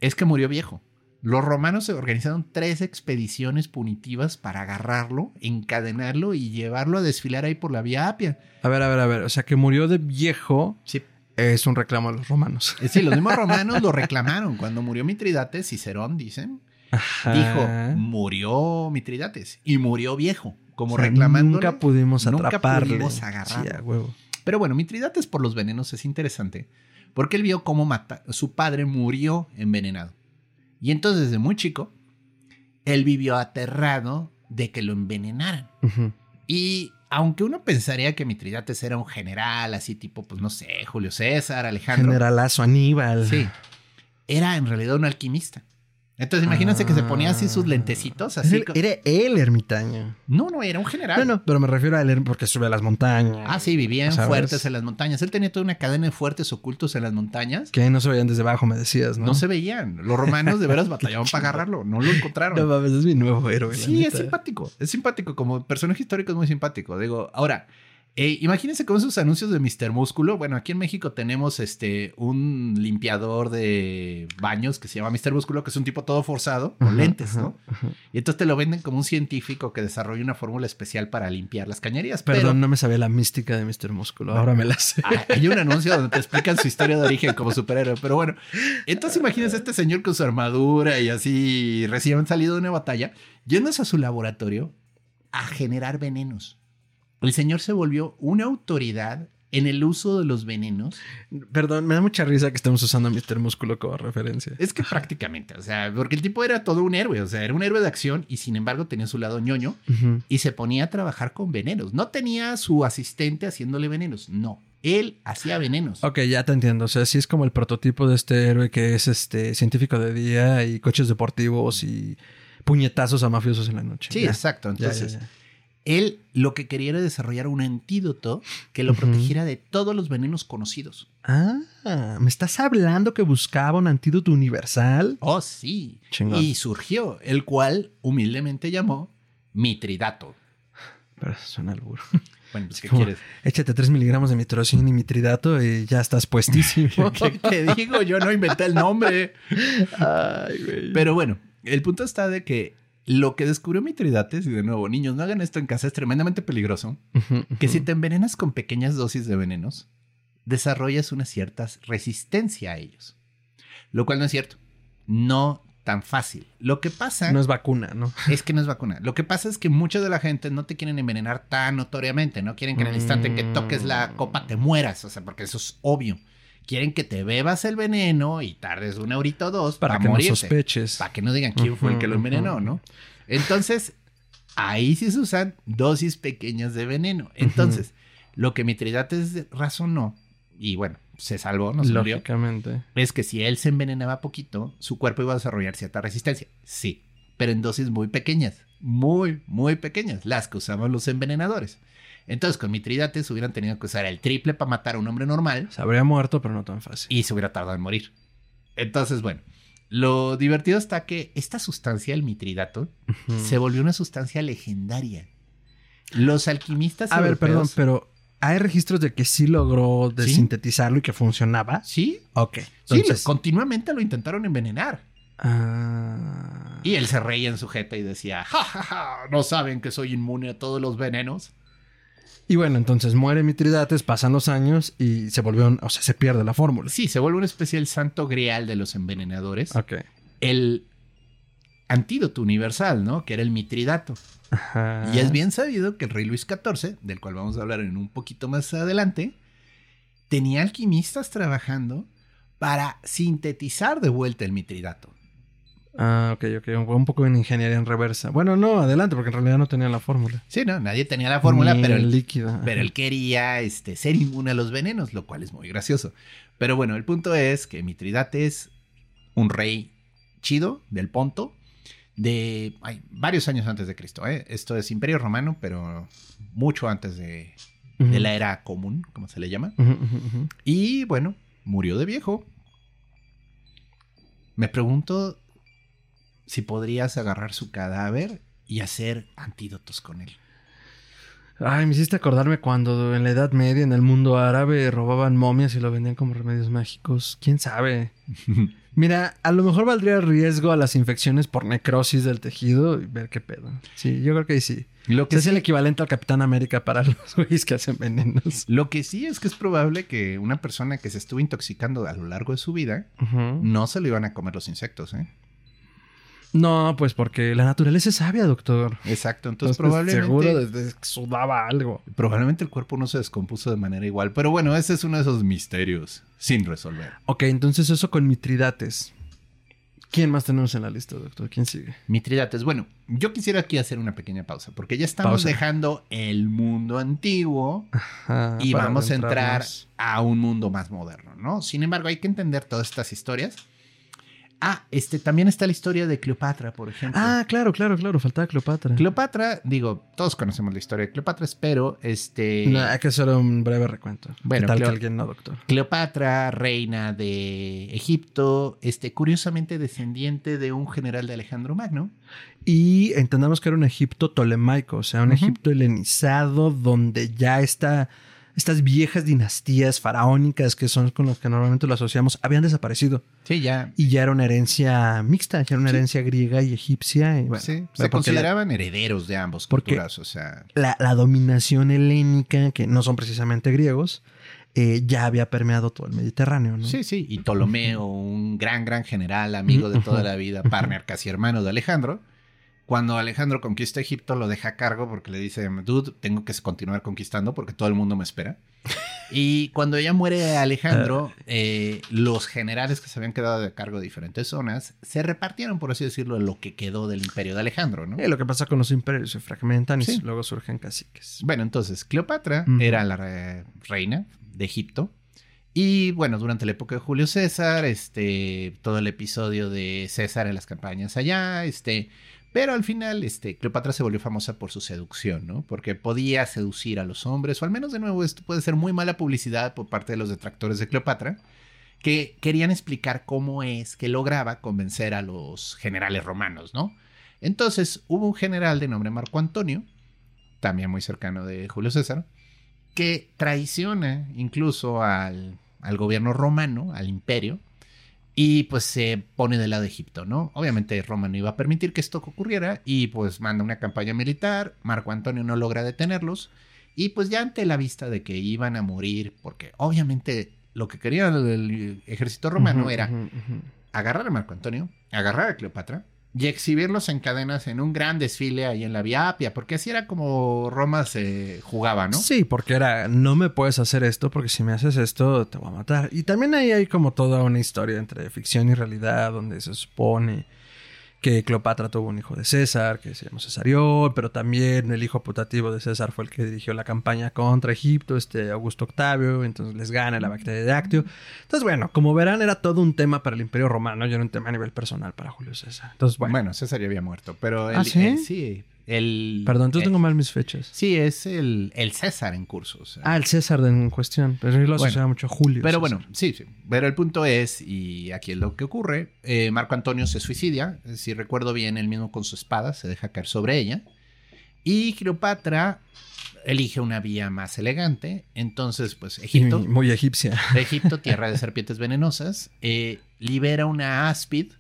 es que murió viejo. Los romanos se organizaron tres expediciones punitivas para agarrarlo, encadenarlo y llevarlo a desfilar ahí por la vía Apia. A ver, a ver, a ver. O sea, que murió de viejo. Sí. Es un reclamo de los romanos. Eh, sí, los mismos romanos lo reclamaron. Cuando murió Mitridates, Cicerón, dicen, dijo, murió Mitridates y murió viejo. Como reclamando. Nunca pudimos atraparle. Nunca pudimos agarrarlo. Pero bueno, Mitridates por los venenos es interesante porque él vio cómo su padre murió envenenado. Y entonces desde muy chico, él vivió aterrado de que lo envenenaran. Y aunque uno pensaría que Mitridates era un general, así tipo, pues no sé, Julio César, Alejandro. Generalazo Aníbal. Sí. Era en realidad un alquimista. Entonces, imagínense que se ponía así sus lentecitos. Así era el ermitaño. No, no, era un general. No, no, pero me refiero a él porque sube a las montañas. Ah, sí, vivían fuertes en las montañas. Él tenía toda una cadena de fuertes ocultos en las montañas. Que no se veían desde abajo, me decías, ¿no? No se veían. Los romanos de veras batallaban para agarrarlo. No lo encontraron. No es mi nuevo héroe. Sí, es simpático. Es simpático. Como personaje histórico es muy simpático. Digo, ahora, Eh, imagínense con esos anuncios de Mr. Músculo. Bueno, aquí en México tenemos este un limpiador de baños que se llama Mr. Músculo, que es un tipo todo forzado, con Ajá, lentes, ¿no? ajá. Y entonces te lo venden como un científico que desarrolla una fórmula especial para limpiar las cañerías. Perdón, pero no me sabía la mística de Mr. Músculo. Ahora me la sé. Ah, Hay un anuncio donde te explican su historia de origen como superhéroe. Pero bueno, entonces imagínense a este señor con su armadura y así recién salido de una batalla, yéndose a su laboratorio a generar venenos. El señor se volvió una autoridad en el uso de los venenos. Perdón, me da mucha risa que estemos usando a Mr. Músculo como referencia. Es que prácticamente, o sea, porque el tipo era todo un héroe, o sea, era un héroe de acción y sin embargo tenía su lado ñoño y se ponía a trabajar con venenos. No tenía su asistente haciéndole venenos, no. Él hacía venenos. Ok, ya te entiendo. O sea, sí es como el prototipo de este héroe que es este científico de día y coches deportivos y puñetazos a mafiosos en la noche. Sí, Ya. exacto. Ya, Entonces, ya. Él lo que quería era desarrollar un antídoto que lo protegiera de todos los venenos conocidos. Ah, ¿me estás hablando que buscaba un antídoto universal? Oh, sí. Chingón. Y surgió, el cual humildemente llamó Mitridato. Pero eso suena al burro. Bueno, pues, ¿qué como- quieres? Échate 3 miligramos de mitrocin y mitridato y ya estás puestísimo. ¿Qué te digo? Yo no inventé el nombre. Ay, güey. Pero bueno, el punto está de que lo que descubrió Mitridates, y de nuevo, niños, no hagan esto en casa, es tremendamente peligroso. Que si te envenenas con pequeñas dosis de venenos, desarrollas una cierta resistencia a ellos. Lo cual no es cierto. No tan fácil. Lo que pasa No es vacuna, ¿no? es que no es vacuna. Lo que pasa es que mucha de la gente no te quieren envenenar tan notoriamente. No quieren que en el instante en que toques la copa te mueras. O sea, porque eso es obvio. Quieren que te bebas el veneno y tardes una horita o dos Para para, que no sospeches. Para que no digan quién fue el que lo envenenó. ¿no? Entonces, ahí sí se usan dosis pequeñas de veneno. Entonces, lo que Mitridates razonó, y bueno, se salvó, no se murió, Lógicamente. es que si él se envenenaba poquito, su cuerpo iba a desarrollar cierta resistencia. Sí, pero en dosis muy pequeñas, muy, muy pequeñas, las que usaban los envenenadores. Entonces, con Mitridates hubieran tenido que usar el triple para matar a un hombre normal Se habría muerto, pero no tan fácil. y se hubiera tardado en morir. Entonces, bueno, lo divertido está que esta sustancia, el mitridato, se volvió una sustancia legendaria. Los alquimistas A ver, perdón, pero ¿hay registros de que sí logró Sí. desintetizarlo y que funcionaba? Sí, Ok. sí, Entonces, continuamente lo intentaron envenenar. ah, Y él se reía en su jeta y decía, ja, ja, ja, ¿no saben que soy inmune a todos los venenos? Y bueno, entonces muere Mitridates, pasan los años y se volvió, o sea, se pierde la fórmula. Sí, se vuelve una especie del santo grial de los envenenadores. Ok. El antídoto universal, ¿no? Que era el mitridato. Ajá. Y es bien sabido que el rey Luis XIV, del cual vamos a hablar en un poquito más adelante, tenía alquimistas trabajando para sintetizar de vuelta el mitridato. Ah, ok, ok. Un, un poco en ingeniería en reversa. Bueno, no, adelante, porque en realidad no tenía la fórmula. Sí, no, nadie tenía la fórmula, Ni pero el él, líquido. pero él quería este, ser inmune a los venenos, lo cual es muy gracioso. Pero bueno, el punto es que Mitridate es un rey chido del Ponto de ay, varios años antes de Cristo. ¿eh? Esto es Imperio Romano, pero mucho antes de, de la era común, como se le llama. Y bueno, murió de viejo. Me pregunto si podrías agarrar su cadáver y hacer antídotos con él. Ay, me hiciste acordarme cuando en la Edad Media, en el mundo árabe, robaban momias y lo vendían como remedios mágicos. ¿Quién sabe? Mira, a lo mejor valdría el riesgo a las infecciones por necrosis del tejido y ver qué pedo. Sí, yo creo que ahí sí. Lo Que es el equivalente al Capitán América para los güeyes que hacen venenos. lo que sí es que es probable que una persona que se estuvo intoxicando a lo largo de su vida no se lo iban a comer los insectos, ¿eh? No, pues porque la naturaleza es sabia, doctor. Exacto, entonces, Entonces, probablemente, Seguro desde que sudaba algo. probablemente el cuerpo no se descompuso de manera igual. Pero bueno, ese es uno de esos misterios sin resolver. Ok, entonces eso con Mitridates. ¿Quién más tenemos en la lista, doctor? ¿Quién sigue? Mitridates. Bueno, yo quisiera aquí hacer una pequeña pausa, porque ya estamos Pausa. dejando el mundo antiguo Ajá, y vamos a entrar a un mundo más moderno, ¿no? Sin embargo, hay que entender todas estas historias Ah, este, también está la historia de Cleopatra, por ejemplo. Ah, claro, claro, claro, faltaba Cleopatra. Cleopatra, digo, todos conocemos la historia de Cleopatra, pero este... No, hay que hacer un breve recuento. Bueno, ¿Qué tal Cleo- que alguien no, doctor? Cleopatra, reina de Egipto, este, curiosamente descendiente de un general de Alejandro Magno. Y entendamos que era un Egipto tolemaico, o sea, un. Egipto helenizado donde ya está, estas viejas dinastías faraónicas que son con las que normalmente lo asociamos habían desaparecido. Sí, ya. Y ya era una herencia mixta, ya era una Sí. herencia griega y egipcia. y bueno, sí, se consideraban herederos de ambos porque- culturas, o sea... La, la dominación helénica, que no son precisamente griegos, eh, ya había permeado todo el Mediterráneo, ¿no? Sí, sí, y Ptolomeo, un gran, gran general, amigo de toda la vida, partner, casi hermano de Alejandro. Cuando Alejandro conquista Egipto, lo deja a cargo porque le dice, dude, tengo que continuar conquistando porque todo el mundo me espera. Y cuando ya muere Alejandro, eh, los generales que se habían quedado de cargo de diferentes zonas se repartieron, por así decirlo, lo que quedó del imperio de Alejandro, ¿no? Eh, lo que pasa con los imperios, se fragmentan Sí. y luego surgen caciques. Bueno, entonces, Cleopatra era la re- reina de Egipto. Y bueno, durante la época de Julio César, este, todo el episodio de César en las campañas allá, este, pero al final, este, Cleopatra se volvió famosa por su seducción, ¿no? Porque podía seducir a los hombres, o al menos de nuevo, esto puede ser muy mala publicidad por parte de los detractores de Cleopatra, que querían explicar cómo es que lograba convencer a los generales romanos, ¿no? Entonces, hubo un general de nombre Marco Antonio, también muy cercano de Julio César, que traiciona incluso al, al gobierno romano, al imperio, y pues se pone del lado de Egipto, ¿no? Obviamente Roma no iba a permitir que esto ocurriera y pues manda una campaña militar, Marco Antonio no logra detenerlos y pues ya ante la vista de que iban a morir, porque obviamente lo que quería el ejército romano era agarrar a Marco Antonio, agarrar a Cleopatra y exhibirlos en cadenas en un gran desfile ahí en la Vía Apia, porque así era como Roma se jugaba, ¿no? Sí, porque era, no me puedes hacer esto porque si me haces esto te voy a matar. Y también ahí hay como toda una historia entre ficción y realidad donde se supone que Cleopatra tuvo un hijo de César, que se llamó Cesarión, pero también el hijo putativo de César fue el que dirigió la campaña contra Egipto, este Augusto Octavio, entonces les gana la bacteria de Actio. Entonces, bueno, como verán, era todo un tema para el Imperio Romano y era un tema a nivel personal para Julio César. Entonces, bueno, Bueno, César ya había muerto, pero ¿Ah, sí? sí, el perdón, entonces el- tengo mal mis fechas. Sí, es el, el César en curso. o sea. Ah, el César en cuestión, pero yo lo asociaba mucho a Julio. Pero César. bueno, sí, sí. Pero el punto es, y aquí es lo que ocurre, eh, Marco Antonio se suicidia, si recuerdo bien, él mismo con su espada se deja caer sobre ella, y Cleopatra elige una vía más elegante, entonces pues Egipto, muy egipcia. Egipto, tierra de serpientes venenosas, eh, libera una áspid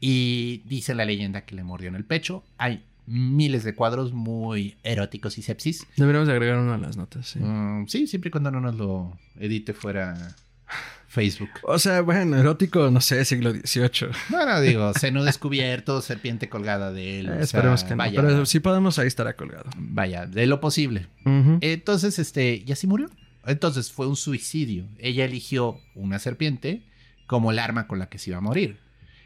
y dice la leyenda que le mordió en el pecho. Hay miles de cuadros muy eróticos y sepsis. Deberíamos de agregar uno a las notas, sí. Mm, sí, siempre y cuando no nos lo edite fuera Facebook. O sea, bueno, erótico, no sé, siglo XVIII. No, no, digo, seno descubierto, serpiente colgada de él. o sea, Esperemos que no. vaya, Pero si podemos, ahí estará colgado. Vaya, de lo posible. Entonces, este, y así murió. Entonces fue un suicidio. Ella eligió una serpiente como el arma con la que se iba a morir.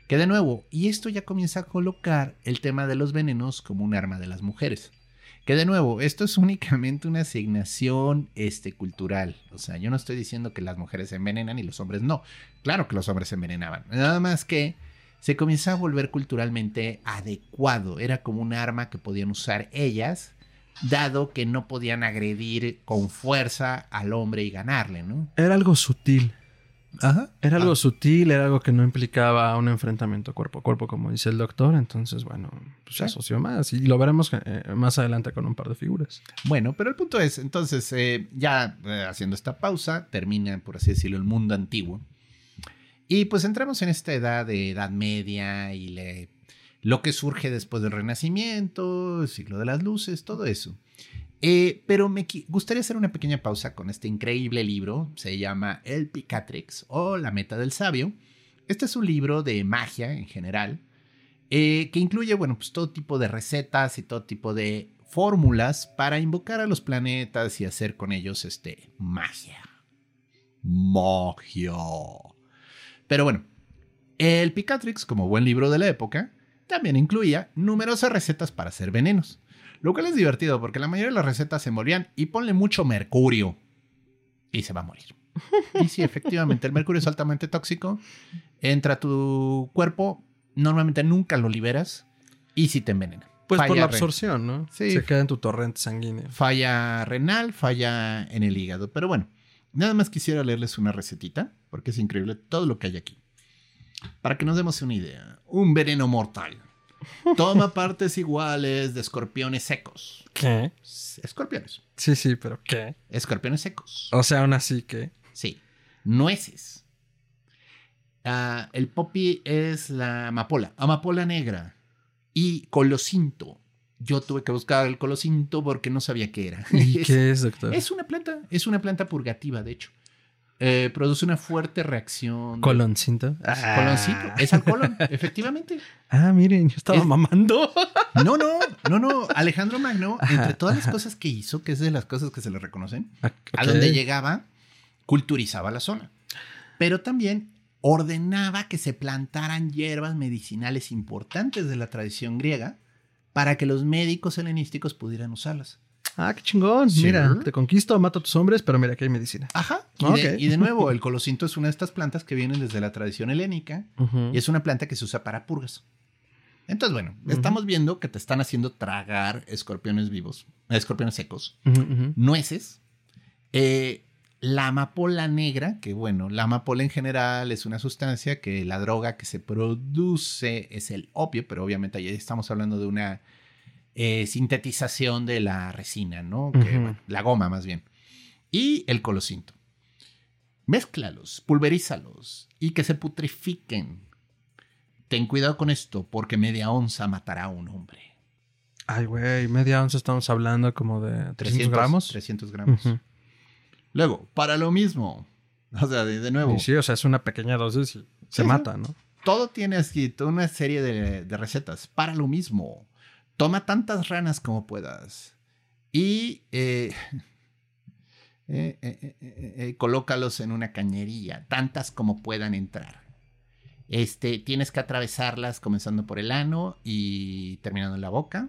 Que de nuevo, y esto ya comienza a colocar el tema de los venenos como un arma de las mujeres. Que de nuevo, esto es únicamente una asignación este, cultural. O sea, yo no estoy diciendo que las mujeres se envenenan y los hombres no. Claro que los hombres se envenenaban. Nada más que se comienza a volver culturalmente adecuado. Era como un arma que podían usar ellas, dado que no podían agredir con fuerza al hombre y ganarle, ¿no? Era algo sutil. Ajá. Era algo Ah, sutil, era algo que no implicaba un enfrentamiento cuerpo a cuerpo, como dice el doctor. Entonces, bueno, pues se asoció más. Y lo veremos eh, más adelante con un par de figuras. Bueno, pero el punto es, entonces, eh, ya eh, haciendo esta pausa, termina, por así decirlo, el mundo antiguo. Y pues entramos en esta edad de Edad Media y le- lo que surge después del Renacimiento, el siglo de las luces, todo eso. Eh, pero me gustaría hacer una pequeña pausa con este increíble libro. Se llama El Picatrix o La Meta del Sabio. Este es un libro de magia en general, eh, que incluye, bueno, pues todo tipo de recetas y todo tipo de fórmulas para invocar a los planetas y hacer con ellos, este, magia. Magia. Pero bueno, el Picatrix, como buen libro de la época, también incluía numerosas recetas para hacer venenos. Lo cual es divertido porque la mayoría de las recetas se envolvían y ponle mucho mercurio y se va a morir. Y sí, efectivamente, el mercurio es altamente tóxico. Entra a tu cuerpo, normalmente nunca lo liberas y sí te envenena. Pues por Falla la absorción, ¿no? Sí. Se queda en tu torrente sanguíneo. Falla renal, falla en el hígado. Pero bueno, nada más quisiera leerles una recetita, porque es increíble todo lo que hay aquí. Para que nos demos una idea, un veneno mortal. Toma partes iguales de escorpiones secos. ¿Qué? Escorpiones. Sí, sí, pero ¿qué? Escorpiones secos. O sea, aún así que... Sí. Nueces. Ah, el poppy es la amapola. Amapola negra. Y colocinto. Yo tuve que buscar el colocinto porque no sabía qué era. ¿Y Es- qué es, doctor? Es una planta, es una planta purgativa, de hecho. Eh, produce una fuerte reacción. Es Coloncito. Es al colon, efectivamente. Ah, miren, yo estaba Es- mamando. No, no, no, no. Alejandro Magno, Ajá, entre todas las cosas que hizo, que es de las cosas que se le reconocen, a donde llegaba, culturizaba la zona. Pero también ordenaba que se plantaran hierbas medicinales importantes de la tradición griega para que los médicos helenísticos pudieran usarlas. Ah, qué chingón. Sí. Mira, te conquisto, mato a tus hombres, pero mira, aquí hay medicina. Ajá. Y, de, y de nuevo, el colocinto es una de estas plantas que vienen desde la tradición helénica y es una planta que se usa para purgas. Entonces, bueno, estamos viendo que te están haciendo tragar escorpiones vivos, escorpiones secos, nueces, eh, la amapola negra, que bueno, la amapola en general es una sustancia que la droga que se produce es el opio, pero obviamente ahí estamos hablando de una eh, sintetización de la resina, ¿no? Que, Ujú. bueno, la goma más bien. Y el colocinto. Mézclalos, pulverízalos y que se putrifiquen. Ten cuidado con esto porque media onza matará a un hombre. Ay, güey, media onza estamos hablando como de 300, gramos. 300 gramos. Ujú. Luego, para lo mismo. O sea, de, de nuevo, Y sí, o sea, es una pequeña dosis y se Sí, mata, ¿no? todo tiene así toda una serie de, de recetas. Para lo mismo. Toma tantas ranas como puedas. Y eh, eh, eh, colócalos en una cañería, tantas como puedan entrar. Este, tienes que atravesarlas comenzando por el ano y terminando en la boca.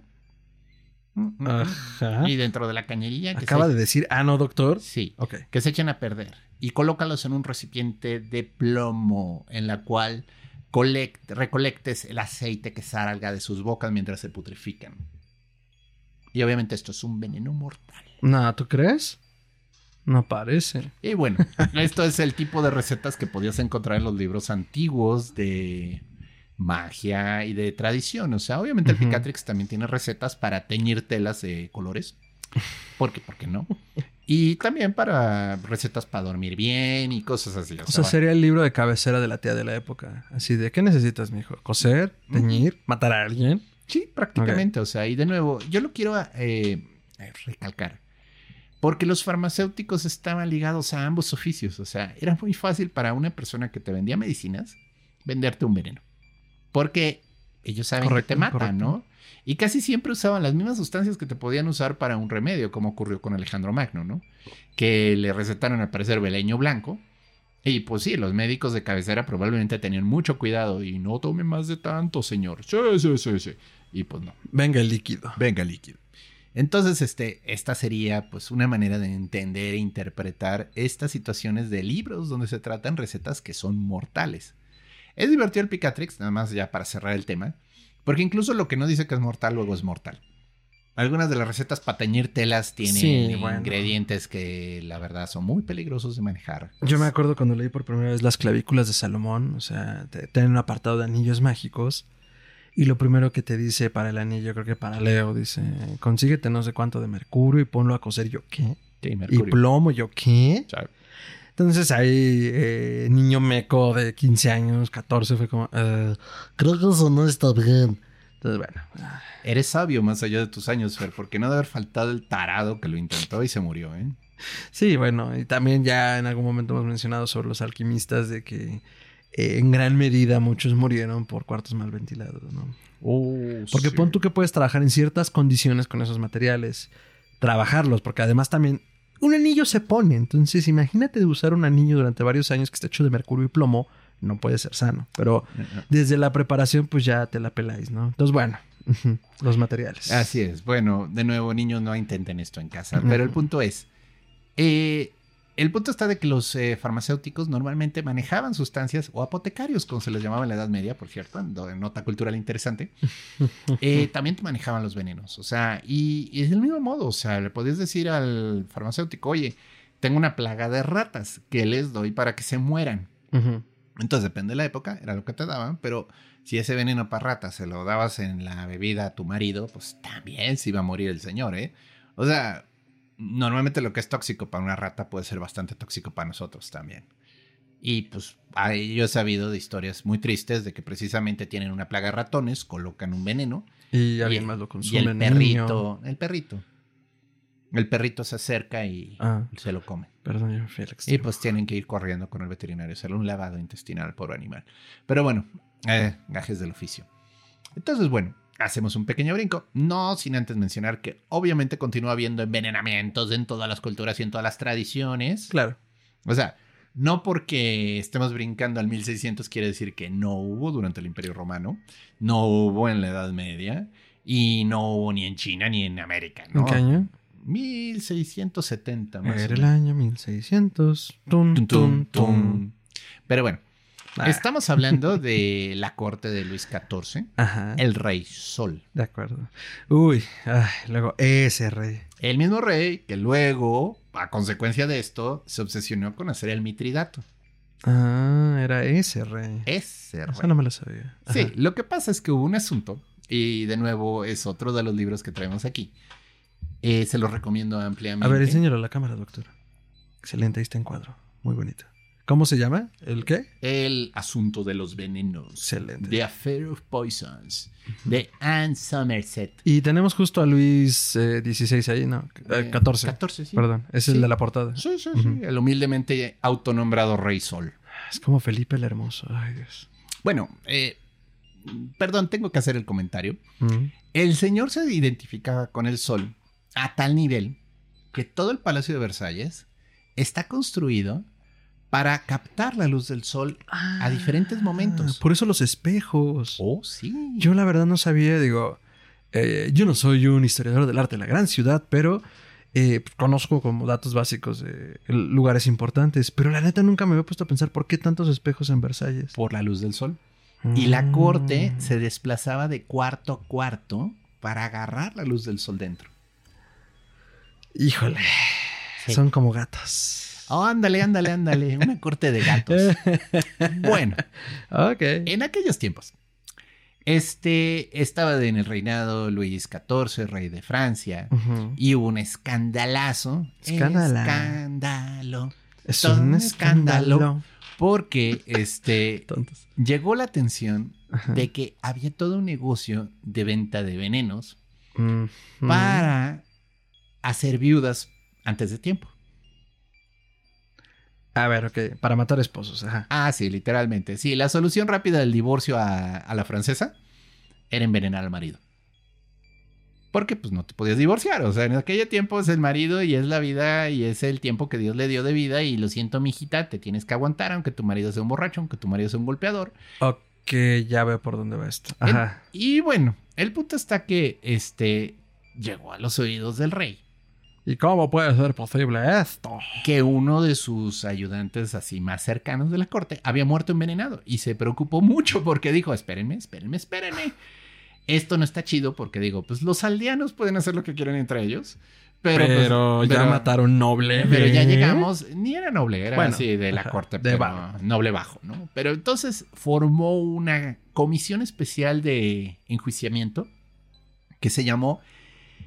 Mm, mm, mm. Ajá. Y dentro de la cañería. que Acaba se- de decir, ah, no, doctor. Sí. Ok. que se echen a perder y colócalos en un recipiente de plomo en la cual colect- recolectes el aceite que salga de sus bocas mientras se putrifican. Y obviamente esto es un veneno mortal. No, ¿tú crees? No parece. Y bueno, esto es el tipo de recetas que podías encontrar en los libros antiguos de magia y de tradición. O sea, obviamente el Ujú. Picatrix también tiene recetas para teñir telas de colores. ¿Por qué? ¿Por qué no? Y también para recetas para dormir bien y cosas así. O O sea, sea, sería el libro de cabecera de la tía de la época. Así de, ¿qué necesitas, mijo? ¿Coser? ¿Teñir? ¿Matar a alguien? Sí, prácticamente. O sea, y de nuevo, yo lo quiero eh, recalcar. Porque los farmacéuticos estaban ligados a ambos oficios. O sea, era muy fácil para una persona que te vendía medicinas venderte un veneno. Porque ellos saben Correcto, que te correcto. ¿no? Y casi siempre usaban las mismas sustancias que te podían usar para un remedio, como ocurrió con Alejandro Magno, ¿no? Que le recetaron al parecer beleño blanco. Y pues sí, los médicos de cabecera probablemente tenían mucho cuidado y no tome más de tanto, señor. Sí, sí, sí, sí. Y pues no. Venga el líquido. Venga, líquido. Entonces, este, esta sería pues una manera de entender e interpretar estas situaciones de libros donde se tratan recetas que son mortales. Es divertido el Picatrix, nada más ya para cerrar el tema, porque incluso lo que no dice que es mortal luego es mortal. Algunas de las recetas para teñir telas tienen Sí, bueno. ingredientes que la verdad son muy peligrosos de manejar. Yo me acuerdo cuando leí por primera vez las clavículas de Salomón, o sea, te- tienen un apartado de anillos mágicos. Y lo primero que te dice para el anillo, creo que para Leo, dice, consíguete no sé cuánto de mercurio y ponlo a coser. Yo, ¿qué? Sí, Y mercurio. plomo, yo, ¿qué? Entonces ahí, eh, niño meco de 15 años, 14, fue como, "Eh, creo que eso no está bien. Entonces, bueno, ah, Eres sabio más allá de tus años, Fer, porque no debe haber faltado el tarado que lo intentó y se murió, ¿eh? sí, bueno, y también ya en algún momento hemos mencionado sobre los alquimistas de que eh, en gran medida muchos murieron por cuartos mal ventilados, ¿no? Porque pon tú que puedes trabajar en ciertas condiciones con esos materiales, trabajarlos, porque además también un anillo se pone. Entonces, imagínate de usar un anillo durante varios años que está hecho de mercurio y plomo, no puede ser sano. Pero desde la preparación, pues ya te la peláis, ¿no? Entonces, bueno, los materiales. Así es. Bueno, de nuevo, niños, no intenten esto en casa. Pero el punto es, eh, el punto está de que los eh, farmacéuticos normalmente manejaban sustancias, o apotecarios, como se les llamaba en la Edad Media, por cierto, en en nota cultural interesante, eh, también manejaban los venenos. O sea, y, y es del mismo modo, o sea, le podías decir al farmacéutico, oye, tengo una plaga de ratas que les doy para que se mueran. Entonces, depende de la época, era lo que te daban, pero si ese veneno para ratas se lo dabas en la bebida a tu marido, pues también se iba a morir el señor, ¿eh? O sea, normalmente lo que es tóxico para una rata puede ser bastante tóxico para nosotros también. Y pues ahí yo he sabido de historias muy tristes de que precisamente tienen una plaga de ratones, colocan un veneno Y alguien y- más lo y consume. el niño. perrito, el perrito. El perrito se acerca y Ah. se lo come. Perdón, al Y pues tienen que ir corriendo con el veterinario, hacerle un lavado intestinal al pobre animal. Pero bueno, eh, gajes del oficio. Entonces, bueno, hacemos un pequeño brinco. No sin antes mencionar que obviamente continúa habiendo envenenamientos en todas las culturas y en todas las tradiciones. Claro. O sea, no porque estemos brincando al 1600 quiere decir que no hubo durante el Imperio Romano, no hubo en la Edad Media y no hubo ni en China ni en América, ¿no? ¿En qué año? 1670 más Era el año 1600. Tum, Tum, tum, tum, tum. tum. Pero bueno, Ah, estamos hablando de la corte de Luis XIV, Ajá. el rey Sol. De acuerdo. Uy, ay, luego ese rey. El mismo rey que luego, a consecuencia de esto, se obsesionó con hacer el mitridato. Ah, era ese rey. Ese rey. Eso no me lo sabía. Ajá. Sí, lo que pasa es que hubo un asunto, y de nuevo es otro de los libros que traemos aquí. Eh, se los recomiendo ampliamente. A ver, enséñalo a la cámara, doctor. Excelente, ahí está en cuadro. Muy bonito. ¿Cómo se llama? ¿El qué? El asunto de los venenos. Excelente. The Affair of Poisons. De Anne Somerset. Y tenemos justo a Luis eh, XVI ahí, ¿no? Eh, Eh, 14. 14, sí. Perdón, es el de la portada. Sí, sí, sí. El humildemente autonombrado Rey Sol. Es como Felipe el Hermoso. Ay, Dios. Bueno, eh, perdón, tengo que hacer el comentario. El señor se identificaba con el sol a tal nivel que todo el Palacio de Versalles está construido para captar la luz del sol a diferentes momentos. Ah, Por eso los espejos. Oh, sí. Yo la verdad no sabía, digo, eh, yo no soy un historiador del arte de la gran ciudad, pero eh, conozco como datos básicos de lugares importantes, pero la neta nunca me había puesto a pensar por qué tantos espejos en Versalles. por la luz del sol. Y la Mm. corte se desplazaba de cuarto a cuarto para agarrar la luz del sol dentro. Híjole, Sí. son como gatos. Oh, ándale, ándale, ándale. Una corte de gatos. Bueno, ok. en aquellos tiempos, este estaba en el reinado Luis XIV, rey de Francia, y hubo un escandalazo. Escándalo. Es todo un escándalo. escándalo. Porque este Tontos. llegó la atención Ajá. de que había todo un negocio de venta de venenos Mm, para hacer viudas antes de tiempo. A ver, ok. Para matar esposos. Ajá. Ah, sí, literalmente. Sí, la solución rápida del divorcio a, a la francesa era envenenar al marido. Porque pues no te podías divorciar. O sea, en aquel tiempo es el marido y es la vida y es el tiempo que Dios le dio de vida. Y lo siento, mijita, te tienes que aguantar, aunque tu marido sea un borracho, aunque tu marido sea un golpeador. Ok, ya veo por dónde va esto. Ajá. Y bueno, el punto está que este llegó a los oídos del rey. ¿Y cómo puede ser posible esto? que uno de sus ayudantes así más cercanos de la corte había muerto envenenado y se preocupó mucho porque dijo, espérenme, espérenme, espérenme. Esto no está chido porque digo, pues los aldeanos pueden hacer lo que quieran entre ellos, pero, Pero, pues, ya pero- mataron noble. Pero ya ¿eh? llegamos, ni era noble, era Bueno, así de la ajá, corte, de pero bajo. noble bajo, ¿no? Pero entonces formó una comisión especial de enjuiciamiento que se llamó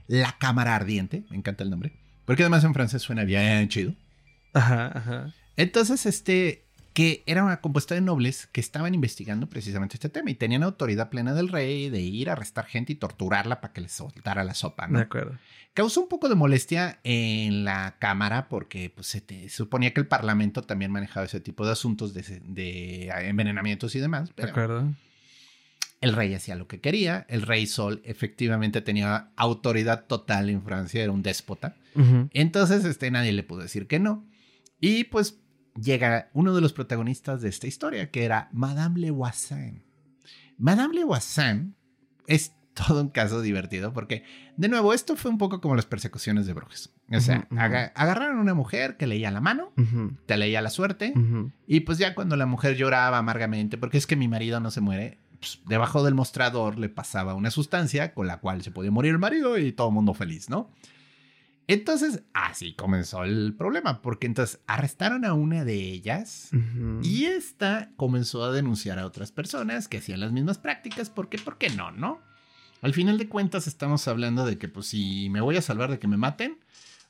la Cámara Ardiente, me encanta el nombre, porque además en francés suena bien chido. Ajá, ajá. Entonces, este, que era una compuesta de nobles que estaban investigando precisamente este tema y tenían autoridad plena del rey de ir a arrestar gente y torturarla para que les soltara la sopa, De ¿no? acuerdo. Causó un poco de molestia en la Cámara porque pues, se, te- se suponía que el Parlamento también manejaba ese tipo de asuntos de, de envenenamientos y demás. De Pero acuerdo. El rey hacía lo que quería. El rey Sol efectivamente tenía autoridad total en Francia, era un déspota. Entonces, este, nadie le pudo decir que no. Y pues llega uno de los protagonistas de esta historia, que era Madame Le Voisin. Madame Le Voisin es todo un caso divertido porque, de nuevo, esto fue un poco como las persecuciones de brujas. O sea, aga- agarraron a una mujer que leía la mano, te leía la suerte, y pues ya cuando la mujer lloraba amargamente, porque es que mi marido no se muere, pues, debajo del mostrador le pasaba una sustancia con la cual se podía morir el marido y todo el mundo feliz, ¿no? Entonces, así comenzó el problema, porque entonces arrestaron a una de ellas y esta comenzó a denunciar a otras personas que hacían las mismas prácticas, ¿por qué? ¿Por qué no, no? Al final de cuentas estamos hablando de que pues si me voy a salvar de que me maten,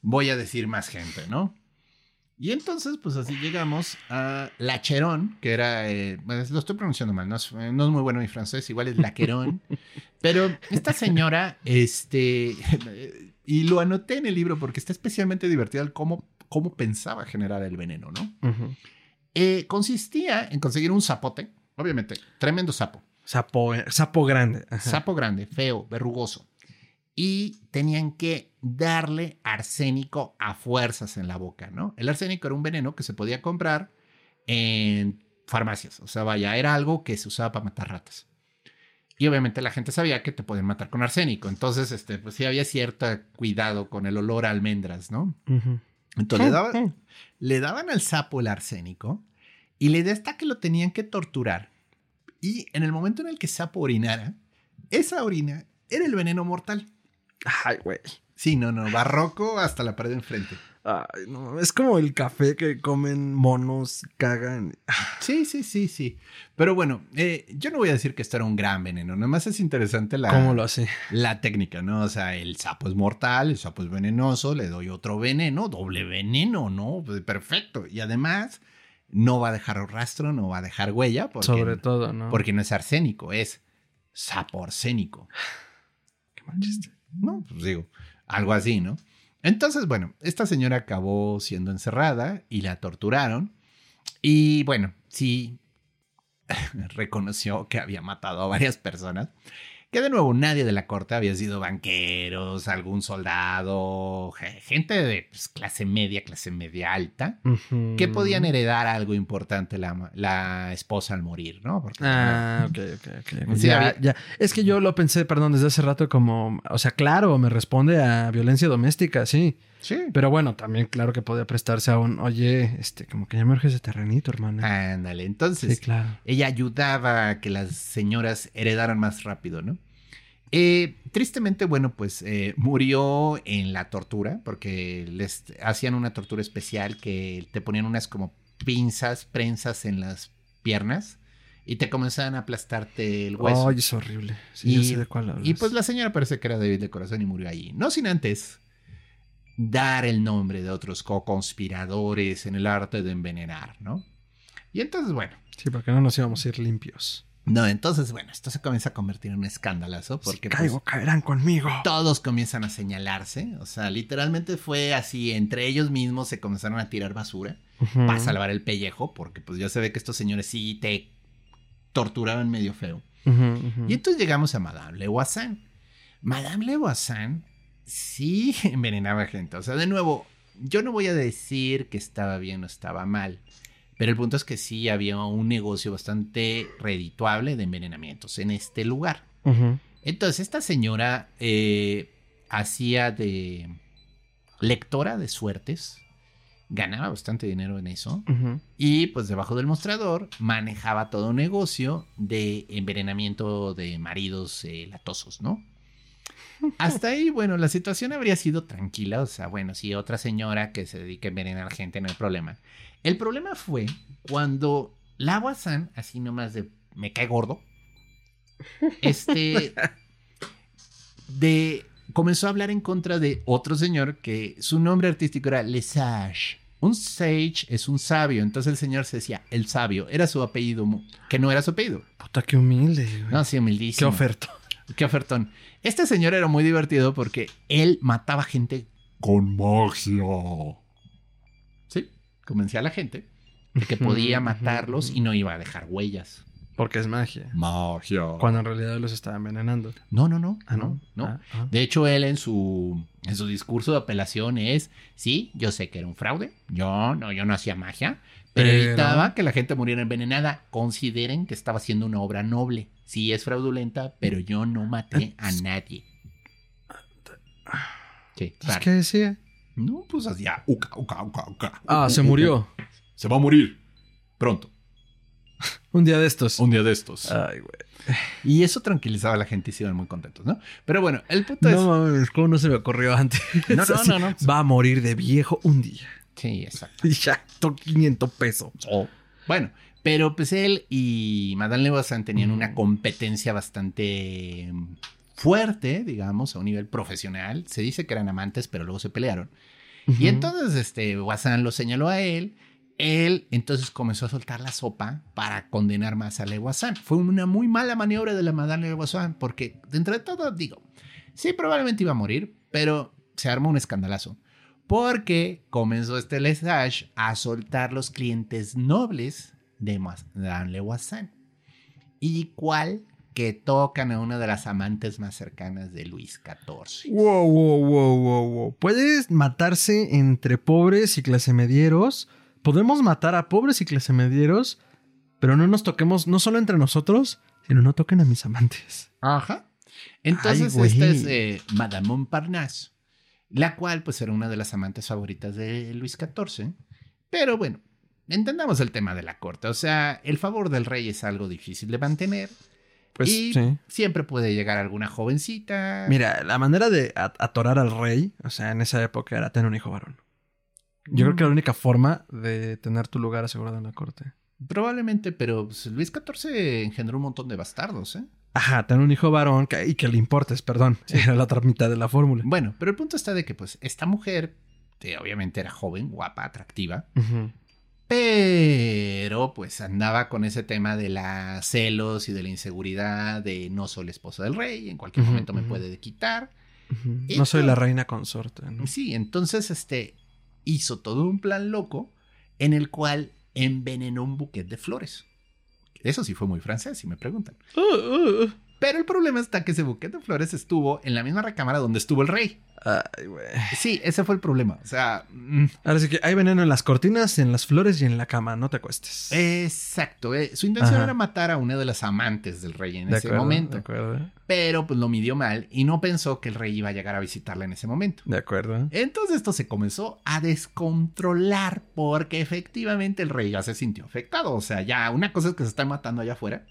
voy a decir más gente, ¿no? Y entonces, pues así llegamos a Lacherón, que era, eh, lo estoy pronunciando mal, no es, eh, no es muy bueno mi francés, igual es Laquerón, pero esta señora, este, y lo anoté en el libro porque está especialmente divertido el cómo, cómo pensaba generar el veneno, ¿no? Ujú. Eh, consistía en conseguir un zapote, obviamente, tremendo sapo, Sapo, sapo grande. Ajá. sapo grande, feo, verrugoso, y tenían que darle arsénico a fuerzas en la boca, ¿no? El arsénico era un veneno que se podía comprar en farmacias, o sea, vaya, era algo que se usaba para matar ratas. Y obviamente la gente sabía que te podían matar con arsénico, entonces, este, pues sí había cierto cuidado con el olor a almendras, ¿no? Entonces le, daba- le daban al sapo el arsénico y la idea está que lo tenían que torturar. Y en el momento en el que el sapo orinara, esa orina era el veneno mortal. Ay, güey. Sí, no, no, barroco hasta la pared de enfrente. Ay, no. Es como el café que comen monos, cagan. Sí, sí, sí, sí. Pero bueno, eh, yo no voy a decir que esto era un gran veneno, nada más es interesante la, ¿Cómo lo hace? la técnica, ¿no? O sea, el sapo es mortal, el sapo es venenoso, le doy otro veneno, doble veneno, ¿no? Pues, perfecto. Y además, no va a dejar rastro, no va a dejar huella, porque, Sobre todo, ¿no? porque no es arsénico, es sapo arsénico. Qué mal chiste. No, pues digo, algo así, ¿no? Entonces, bueno, esta señora acabó siendo encerrada y la torturaron. Y bueno, sí, reconoció que había matado a varias personas. Que de nuevo, nadie de la corte había sido banqueros, algún soldado, ge- gente de pues, clase media, clase media alta, que podían heredar algo importante la, la esposa al morir, ¿no? Porque, Ah, ok, ok, ok. Sí, ya, había- ya. Es que yo lo pensé, perdón, desde hace rato como, o sea, claro, me responde a violencia doméstica, sí. Sí. Pero bueno, también claro que podía prestarse a un, oye, este, como que ya me urge ese terrenito, hermano. Ándale, entonces... sí, claro. ella ayudaba a que las señoras heredaran más rápido, ¿no? Eh, tristemente, bueno, pues eh, murió en la tortura, porque les hacían una tortura especial que te ponían unas como pinzas, prensas en las piernas y te comenzaban a aplastarte el hueso. Ay, es horrible. Sí, Y- yo sé de cuál hablas. y pues la señora parece que era débil de corazón y murió ahí. No sin antes dar el nombre de otros co-conspiradores en el arte de envenenar, ¿no? Y entonces, bueno, Sí, porque no nos íbamos a ir limpios. no, entonces, bueno, esto se comienza a convertir en un escándalazo porque si pues, caigo, caerán conmigo. todos comienzan a señalarse. O sea, literalmente fue así, entre ellos mismos se comenzaron a tirar basura para salvar el pellejo, porque pues ya se ve que estos señores sí te torturaban medio feo. Y entonces llegamos a Madame Levoisin. Madame Levoisin sí envenenaba gente. O sea, de nuevo, yo no voy a decir que estaba bien o estaba mal. Pero el punto es que sí había un negocio bastante redituable de envenenamientos en este lugar. Entonces, esta señora eh, hacía de lectora de suertes, ganaba bastante dinero en eso, y pues debajo del mostrador manejaba todo un negocio de envenenamiento de maridos eh, latosos, ¿no? Hasta ahí, bueno, la situación habría sido tranquila, o sea, bueno, si otra señora que se dedica a envenenar gente, no hay problema. El problema fue cuando la San, así nomás de me cae gordo, este, de, comenzó a hablar en contra de otro señor que su nombre artístico era Le Sage. Un sage es un sabio, entonces el señor se decía el sabio, era su apellido, que no era su apellido. Puta, qué humilde. güey. No, sí, qué humildísimo. oferta. Qué ofertón. Este señor era muy divertido porque él mataba gente con magia. Sí, convencía a la gente de que podía matarlos y no iba a dejar huellas. Porque es magia. Magia. Cuando en realidad los estaba envenenando. No, no, no. Ah, no. no. Ah, ah. De hecho, él en su, en su discurso de apelación es, sí, yo sé que era un fraude, yo no, yo no hacía magia, Pero Pero- evitaba que la gente muriera envenenada. Consideren que estaba haciendo una obra noble. Sí, es fraudulenta, pero yo no maté a nadie. Pues, claro. ¿Qué decía? No, pues hacía uca, uca, uca, uca. Ah, se murió. Se va a morir. Pronto. Un día de estos. Un día de estos. Ay, güey. Y eso tranquilizaba a la gente y se iban muy contentos, ¿no? Pero bueno, el punto No mames, ¿cómo no se me ocurrió antes? No, no, no, no. Va a morir de viejo un día. Sí, exacto. Y ya, to- 500 pesos. Bueno, pero pues él y Madame Levoisin tenían una competencia bastante fuerte, digamos, a un nivel profesional. Se dice que eran amantes, pero luego se pelearon. Y entonces, este, Wassan lo señaló a él. Él entonces comenzó a soltar la sopa para condenar más a Leguazán. Fue una muy mala maniobra de la Madame Leguazán, porque dentro de todo, digo, sí, probablemente iba a morir, pero se armó un escandalazo. Porque comenzó este Lesage a soltar los clientes nobles de Madame Leguazán. Y cuál que tocan a una de las amantes más cercanas de Luis XIV. Wow, wow, wow, wow, wow. Puedes matarse entre pobres y clase medieros. Podemos matar a pobres y clase medieros, pero no nos toquemos, no solo entre nosotros, sino no toquen a mis amantes. Ajá. Entonces, Ay, esta es eh, Madame Montparnasse, la cual pues era una de las amantes favoritas de Luis XIV. Pero bueno, entendamos el tema de la corte. O sea, el favor del rey es algo difícil de mantener. Pues y sí. siempre puede llegar alguna jovencita. Mira, la manera de at- atorar al rey, o sea, en esa época era tener un hijo varón. Yo creo que era la única forma de tener tu lugar asegurado en la corte. Probablemente, pero pues, Luis XIV engendró un montón de bastardos, ¿eh? Ajá, tener un hijo varón que- y que le importes, perdón. Era la otra mitad de la fórmula. Bueno, pero el punto está de que pues esta mujer, que obviamente era joven, guapa, atractiva. Pero pues andaba con ese tema de la celos y de la inseguridad de no soy la esposa del rey, en cualquier momento me puede quitar. Y No soy la reina consorte. ¿no? Sí, entonces este hizo todo un plan loco en el cual envenenó un buquet de flores. Eso sí fue muy francés, si me preguntan. Uh, uh, uh. Pero el problema está que ese buquet de flores estuvo en la misma recámara donde estuvo el rey. Ay, güey. Sí, ese fue el problema. O sea, mm, Ahora sí que hay veneno en las cortinas, en las flores y en la cama. No te acuestes. exacto. eh, Su intención Ajá. era matar a una de las amantes del rey en de ese acuerdo, momento. De acuerdo. pero pues lo midió mal y no pensó que el rey iba a llegar a visitarla en ese momento. De acuerdo. Entonces esto se comenzó a descontrolar porque efectivamente el rey ya se sintió afectado. O sea, ya una cosa es que se están matando allá afuera.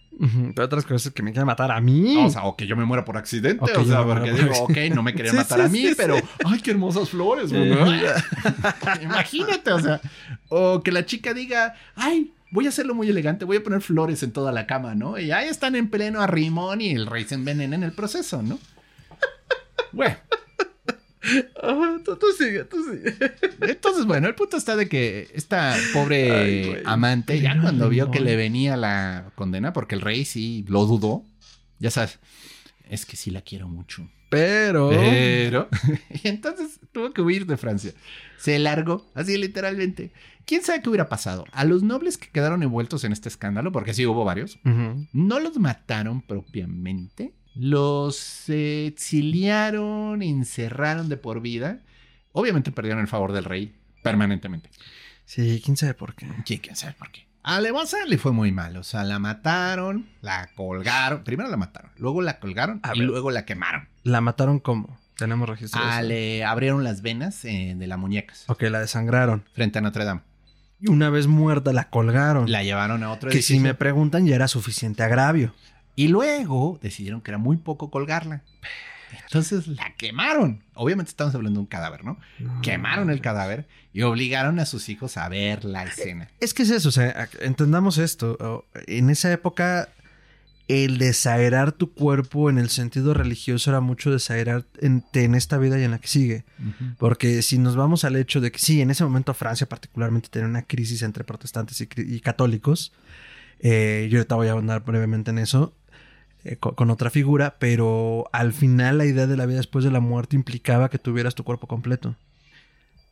Pero otras cosas que me quieren matar a mí. O sea, o que yo me muera por accidente. O sea, porque por digo, ok, no me querían Sí, matar sí, a mí, sí, pero ay, qué hermosas flores. Imagínate, o sea, o que la chica diga, ay, voy a hacerlo muy elegante, voy a poner flores en toda la cama, ¿no? Y ahí están en pleno arrimón y el rey se envenena en el proceso, ¿no? Bueno, Tú, tú sigue, tú sigue. entonces, bueno, el punto está de que esta pobre Ay, amante, ya cuando vio que le venía la condena, porque el rey sí lo dudó, ya sabes, es que sí la quiero mucho. Pero. Pero. y entonces tuvo que huir de Francia. Se largó, así literalmente. ¿Quién sabe qué hubiera pasado? A los nobles que quedaron envueltos en este escándalo, porque sí hubo varios, no los mataron propiamente. Los exiliaron, encerraron de por vida. Obviamente perdieron el favor del rey permanentemente. Sí, quién sabe por qué. ¿Quién, quién sabe por qué? A Levanza le fue muy mal. O sea, la mataron, la colgaron. Primero la mataron, luego la colgaron y luego la quemaron. ¿La mataron cómo? Tenemos registro. Ah, le abrieron las venas eh, de las muñecas Ok, la desangraron. frente a Notre Dame. Y una vez muerta la colgaron. La llevaron a otro que si me preguntan ya era suficiente agravio. Y luego decidieron que era muy poco colgarla. Entonces la quemaron. Obviamente estamos hablando de un cadáver, ¿no? Quemaron el cadáver y obligaron a sus hijos a ver la escena. Es que es eso, o sea, entendamos esto. En esa época, el desairar tu cuerpo en el sentido religioso era mucho desairar en, en esta vida y en la que sigue. Porque si nos vamos al hecho de que sí, en ese momento Francia particularmente tenía una crisis entre protestantes y, católicos. eh, yo ahorita voy a andar brevemente en eso. Eh, co- con, otra figura, pero al final la idea de la vida después de la muerte implicaba que tuvieras tu cuerpo completo.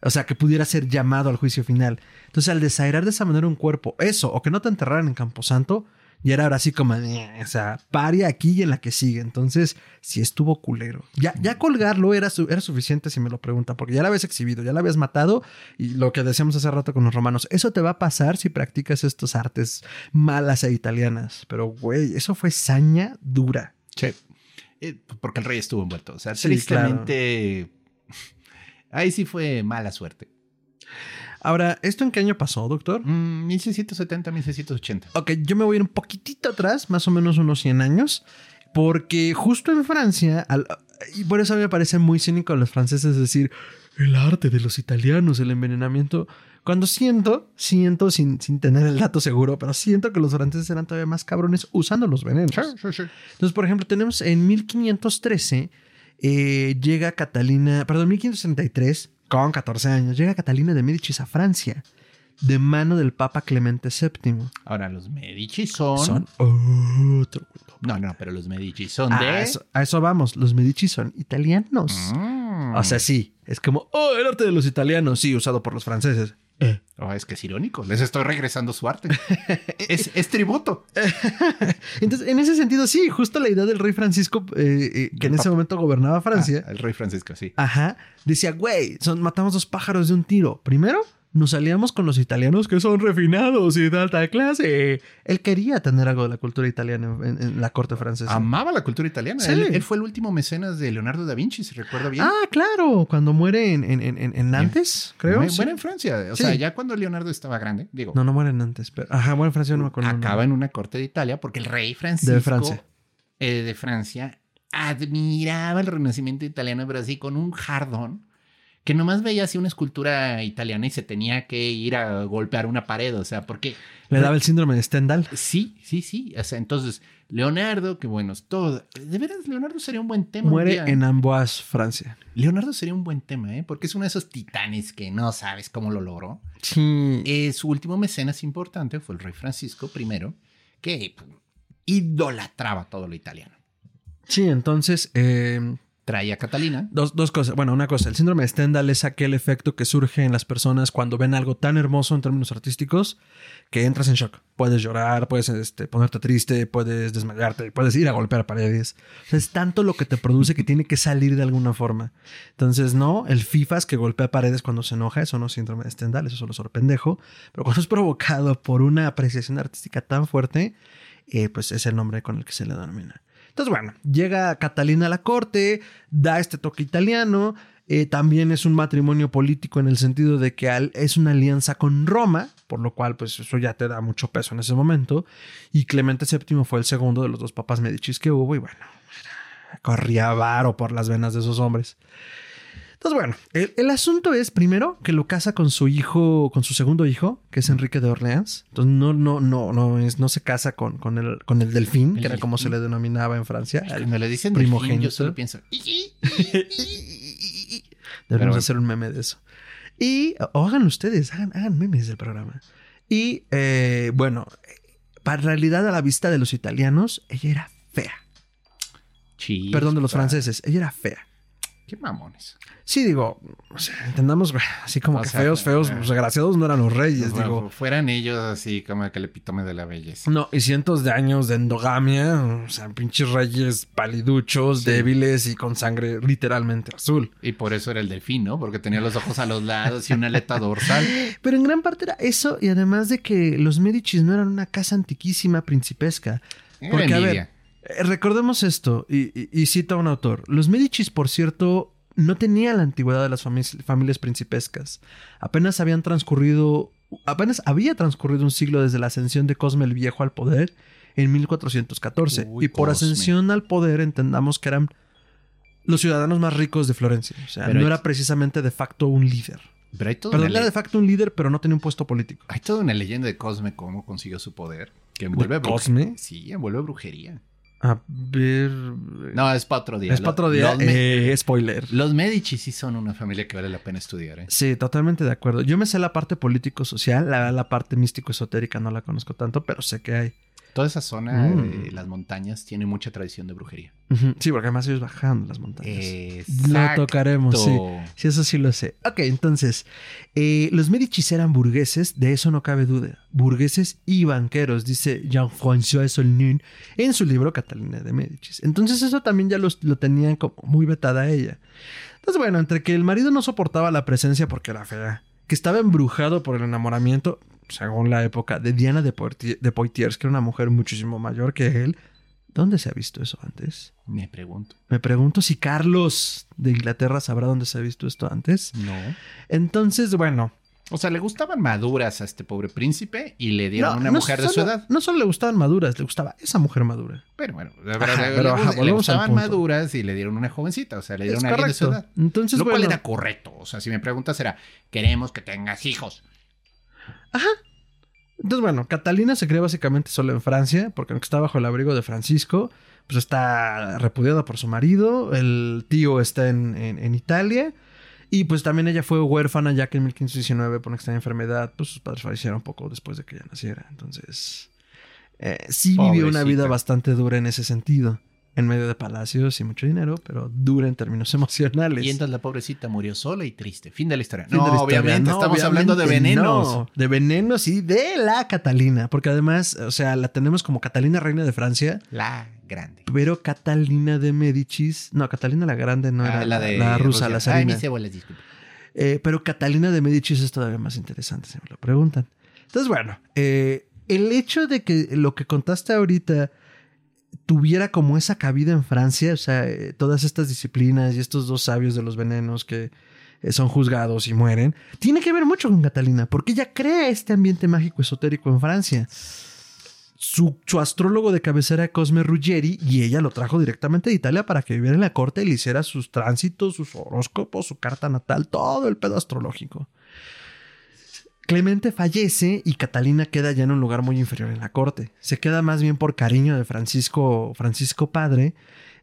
O sea, que pudiera ser llamado al juicio final. Entonces, al desairar de esa manera un cuerpo, eso, o que no te enterraran en Camposanto, Y era ahora así como, "Eh", o sea, pare aquí y en la que sigue. Entonces, sí estuvo culero. Ya, ya colgarlo era, su- era suficiente si me lo preguntan, porque ya la habías exhibido, ya la habías matado. Y lo que decíamos hace rato con los romanos, eso te va a pasar si practicas estos artes malas e italianas. Pero, güey, eso fue saña dura. Sí. Eh, porque el rey estuvo envuelto. O sea, Sí, tristemente. Ahí sí fue mala suerte. Ahora, ¿esto en qué año pasó, doctor? Mm, 1670, 1680. Ok, yo me voy a ir un poquitito atrás, más o menos unos 100 años, porque justo en Francia, al- y por eso a mí me parece muy cínico a los franceses decir el arte de los italianos, el envenenamiento, cuando siento, siento sin, sin tener el dato seguro, pero siento que los franceses eran todavía más cabrones usando los venenos. Entonces, por ejemplo, tenemos en 1513, eh, llega Catalina, perdón, 1563, con 14 años, llega Catalina de Médicis a Francia, de mano del Papa Clemente VII. Ahora, los Medici son. Son otro. No, no, pero los Medici son de. eso, a eso vamos, los Medici son italianos. Mm. O sea, sí, es como, oh, el arte de los italianos, sí, usado por los franceses. Eh. Oh, es que es irónico. Les estoy regresando su arte. es, es tributo. Entonces, en ese sentido, sí, justo la idea del rey Francisco, eh, eh, que en ese momento gobernaba Francia, Ah, el rey Francisco, sí. ajá, decía, güey, son, matamos dos pájaros de un tiro. Primero, nos aliamos con los italianos que son refinados y de alta clase. Él quería tener algo de la cultura italiana en, en la corte francesa. Amaba la cultura italiana. Sí. Él, él fue el último mecenas de Leonardo da Vinci, si recuerdo bien. Ah, claro, cuando muere en, en, en, en Nantes, creo. Sí. Muere en Francia. O Sí. sea, ya cuando Leonardo estaba grande, digo, No, no muere en Nantes, pero. Ajá, muere en Francia, no me acuerdo. acaba en una corte de Italia porque el rey Francisco De Francia. eh, de Francia admiraba el renacimiento italiano, pero así con un jardón que nomás veía así una escultura italiana y se tenía que ir a golpear una pared, o sea, porque Le daba el síndrome de Stendhal. sí, sí, sí, o sea, entonces Leonardo, que bueno, es todo, de veras Leonardo sería un buen tema. Muere en Amboise, Francia. Leonardo sería un buen tema, ¿eh? Porque es uno de esos titanes que no sabes cómo lo logró. Sí. Eh, su último mecenas importante fue el rey Francisco I, que idolatraba todo lo italiano. Sí, entonces. eh, Traía a Catalina. dos, dos cosas. Bueno, una cosa. El síndrome de Stendhal es aquel efecto que surge en las personas cuando ven algo tan hermoso en términos artísticos que entras en shock. Puedes llorar, puedes este, ponerte triste, puedes desmayarte, puedes ir a golpear paredes. O sea, es tanto lo que te produce que tiene que salir de alguna forma. Entonces, no, el FIFAs que golpea paredes cuando se enoja, eso no es síndrome de Stendhal, eso solo es sorpendejo. Pero cuando es provocado por una apreciación artística tan fuerte, eh, pues es el nombre con el que se le denomina. Entonces, bueno, llega Catalina a la corte, da este toque italiano. eh, también es un matrimonio político en el sentido de que es una alianza con Roma, por lo cual, pues eso ya te da mucho peso en ese momento. Y Clemente VII fue el segundo de los dos papas medicis que hubo, y bueno, corría varo por las venas de esos hombres. Entonces, bueno, el, el asunto es primero que lo casa con su hijo, con su segundo hijo, que es Enrique de Orleans. Entonces, no, no, no, no es, no se casa con, con el, con el delfín, El que era como se le denominaba en Francia. Cuando le dicen delfín, primogénito. yo solo pienso. Debemos bueno. hacer un meme de eso. Y o háganlo ustedes, hagan, hagan memes del programa. Y eh, bueno, para realidad a la vista de los italianos, ella era fea. Chispa. Perdón, de los franceses, ella era fea. Qué mamones. Sí, digo, o sea, entendamos, así como O que sea, feos, feos, eh. pues, desgraciados no eran los reyes, Bueno, digo. fueran ellos así como que el epítome de la belleza. No, y cientos de años de endogamia, o sea, pinches reyes paliduchos, Sí. débiles y con sangre literalmente azul. Y por eso era el delfín, ¿no? Porque tenía los ojos a los lados y una aleta dorsal. Pero en gran parte era eso, y además de que los Medicis no eran una casa antiquísima principesca. Era Porque, a ver, envidia. Recordemos esto, y, y- y cita a un autor. Los Medicis, por cierto, no tenían la antigüedad de las fami- familias principescas. Apenas habían transcurrido, apenas había transcurrido un siglo desde la ascensión de Cosme el Viejo al poder en 1414. Uy, y por Cosme. ascensión al poder entendamos que eran los ciudadanos más ricos de Florencia. O sea, Pero no hay- era precisamente de facto un líder. Pero hay toda, Perdón, una era de facto un líder, pero no tenía un puesto político. hay toda una leyenda de Cosme cómo consiguió su poder. Que envuelve ¿De Cosme? Sí, envuelve brujería. A ver... No, es día. es día. Los, eh, spoiler. los Medici sí son una familia que vale la pena estudiar, ¿eh? Sí, totalmente de acuerdo. Yo me sé la parte político-social, la, la parte místico-esotérica no la conozco tanto, pero sé que hay. Toda esa zona Mm. de las montañas tiene mucha tradición de brujería. Sí, porque además ellos bajaban las montañas. Lo Exacto. tocaremos, sí. Sí, eso sí lo sé. Ok, entonces, eh, los Medicis eran burgueses, de eso no cabe duda. Burgueses y banqueros, dice Jean-François Solnin en su libro Catalina de Medicis. Entonces, eso también ya los- lo tenían como muy vetada a ella. Entonces, bueno, entre que el marido no soportaba la presencia porque era fea, que estaba embrujado por el enamoramiento, según la época, de Diana de, Poitiers, de Poitiers, que era una mujer muchísimo mayor que él. ¿Dónde se ha visto eso antes? Me pregunto. Me pregunto si Carlos de Inglaterra sabrá dónde se ha visto esto antes. No. Entonces, bueno. O sea, le gustaban maduras a este pobre príncipe y le dieron no- una no mujer de su edad. No solo le gustaban maduras, le gustaba esa mujer madura. Pero bueno, Ajá, pero le- pero, le, ajá, le gustaban maduras y le dieron una jovencita. O sea, le dieron Es a alguien de su edad. Entonces, Lo cual bueno. era correcto. O sea, si me preguntas era, queremos que tengas hijos. Entonces, bueno, Catalina se crea básicamente solo en Francia, porque aunque está bajo el abrigo de Francisco, pues está repudiada por su marido, el tío está en, en- en Italia, y pues también ella fue huérfana ya que en 1519 por una extraña enfermedad, pues sus padres fallecieron poco después de que ella naciera. Entonces, eh, sí vivió una vida bastante dura en ese sentido, en medio de palacios y mucho dinero, pero dura en términos emocionales. Y entonces la pobrecita murió sola y triste. Fin de la historia. Fin no, de la historia. obviamente, No, estamos hablando de venenos. no. De venenos y de la Catalina. Porque además, o sea, la tenemos como Catalina Reina de Francia, La grande. pero Catalina de Medicis. No, Catalina la Grande no era Ah, la, la rusa, la Ay, zarina. mis cebolas, disculpe. Eh, pero Catalina de Medicis es todavía más interesante, si me lo preguntan. Entonces, bueno, eh, el hecho de que lo que contaste ahorita tuviera como esa cabida en Francia, o sea, eh, todas estas disciplinas y estos dos sabios de los venenos que son juzgados y mueren, tiene que ver mucho con Catalina, porque ella crea este ambiente mágico esotérico en Francia. Su, astrólogo de cabecera Cosme Ruggeri y ella lo trajo directamente de Italia para que viviera en la corte y le hiciera sus tránsitos, sus horóscopos, su carta natal, todo el pedo astrológico. Clemente fallece y Catalina queda ya en un lugar muy inferior en la corte. Se queda más bien por cariño de Francisco, Francisco padre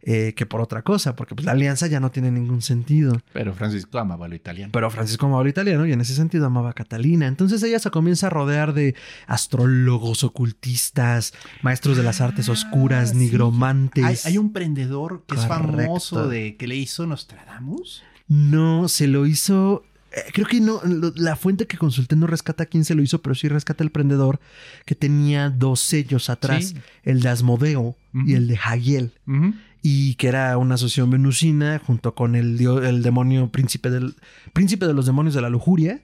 eh, que por otra cosa, porque pues, la alianza ya no tiene ningún sentido. Pero Francisco amaba lo italiano. Pero Francisco amaba lo italiano y en ese sentido amaba a Catalina. Entonces ella se comienza a rodear de astrólogos, ocultistas, maestros de las artes Ah, oscuras, sí. nigromantes. Hay, hay un prendedor que es famoso de que le hizo Nostradamus. No, se lo hizo. eh, Creo que no, la fuente que consulté no rescata quién se lo hizo, pero sí rescata el prendedor que tenía dos sellos atrás, Sí. el de Asmodeo y el de Hagiel, Ujú. Y que era una asociación venusina junto con el, dio- el demonio príncipe del príncipe de los demonios de la lujuria.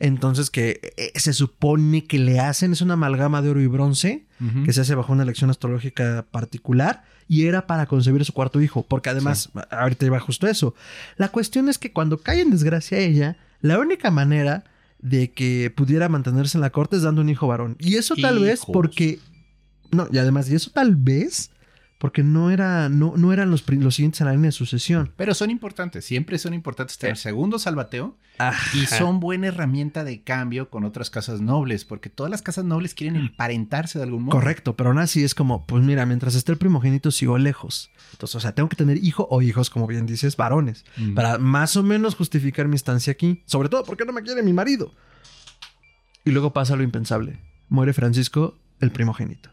Entonces que eh, se supone que le hacen, es una amalgama de oro y bronce que se hace bajo una elección astrológica particular y era para concebir su cuarto hijo, porque además, ahorita iba justo eso. La cuestión es que cuando cae en desgracia ella, la única manera de que pudiera mantenerse en la corte es dando un hijo varón. Y eso tal vez porque... No, y además, y eso tal vez porque no, era, no, no eran los, los siguientes a la línea de sucesión. Pero son importantes, siempre son importantes tener Eh. segundo salvateo y son buena herramienta de cambio con otras casas nobles, porque todas las casas nobles quieren emparentarse de algún modo. Correcto, pero aún así es como, pues mira, mientras esté el primogénito sigo lejos. Entonces, o sea, tengo que tener hijo o hijos, como bien dices, varones, Mm. para más o menos justificar mi estancia aquí. Sobre todo porque no me quiere mi marido. Y luego pasa lo impensable. Muere Francisco, el primogénito.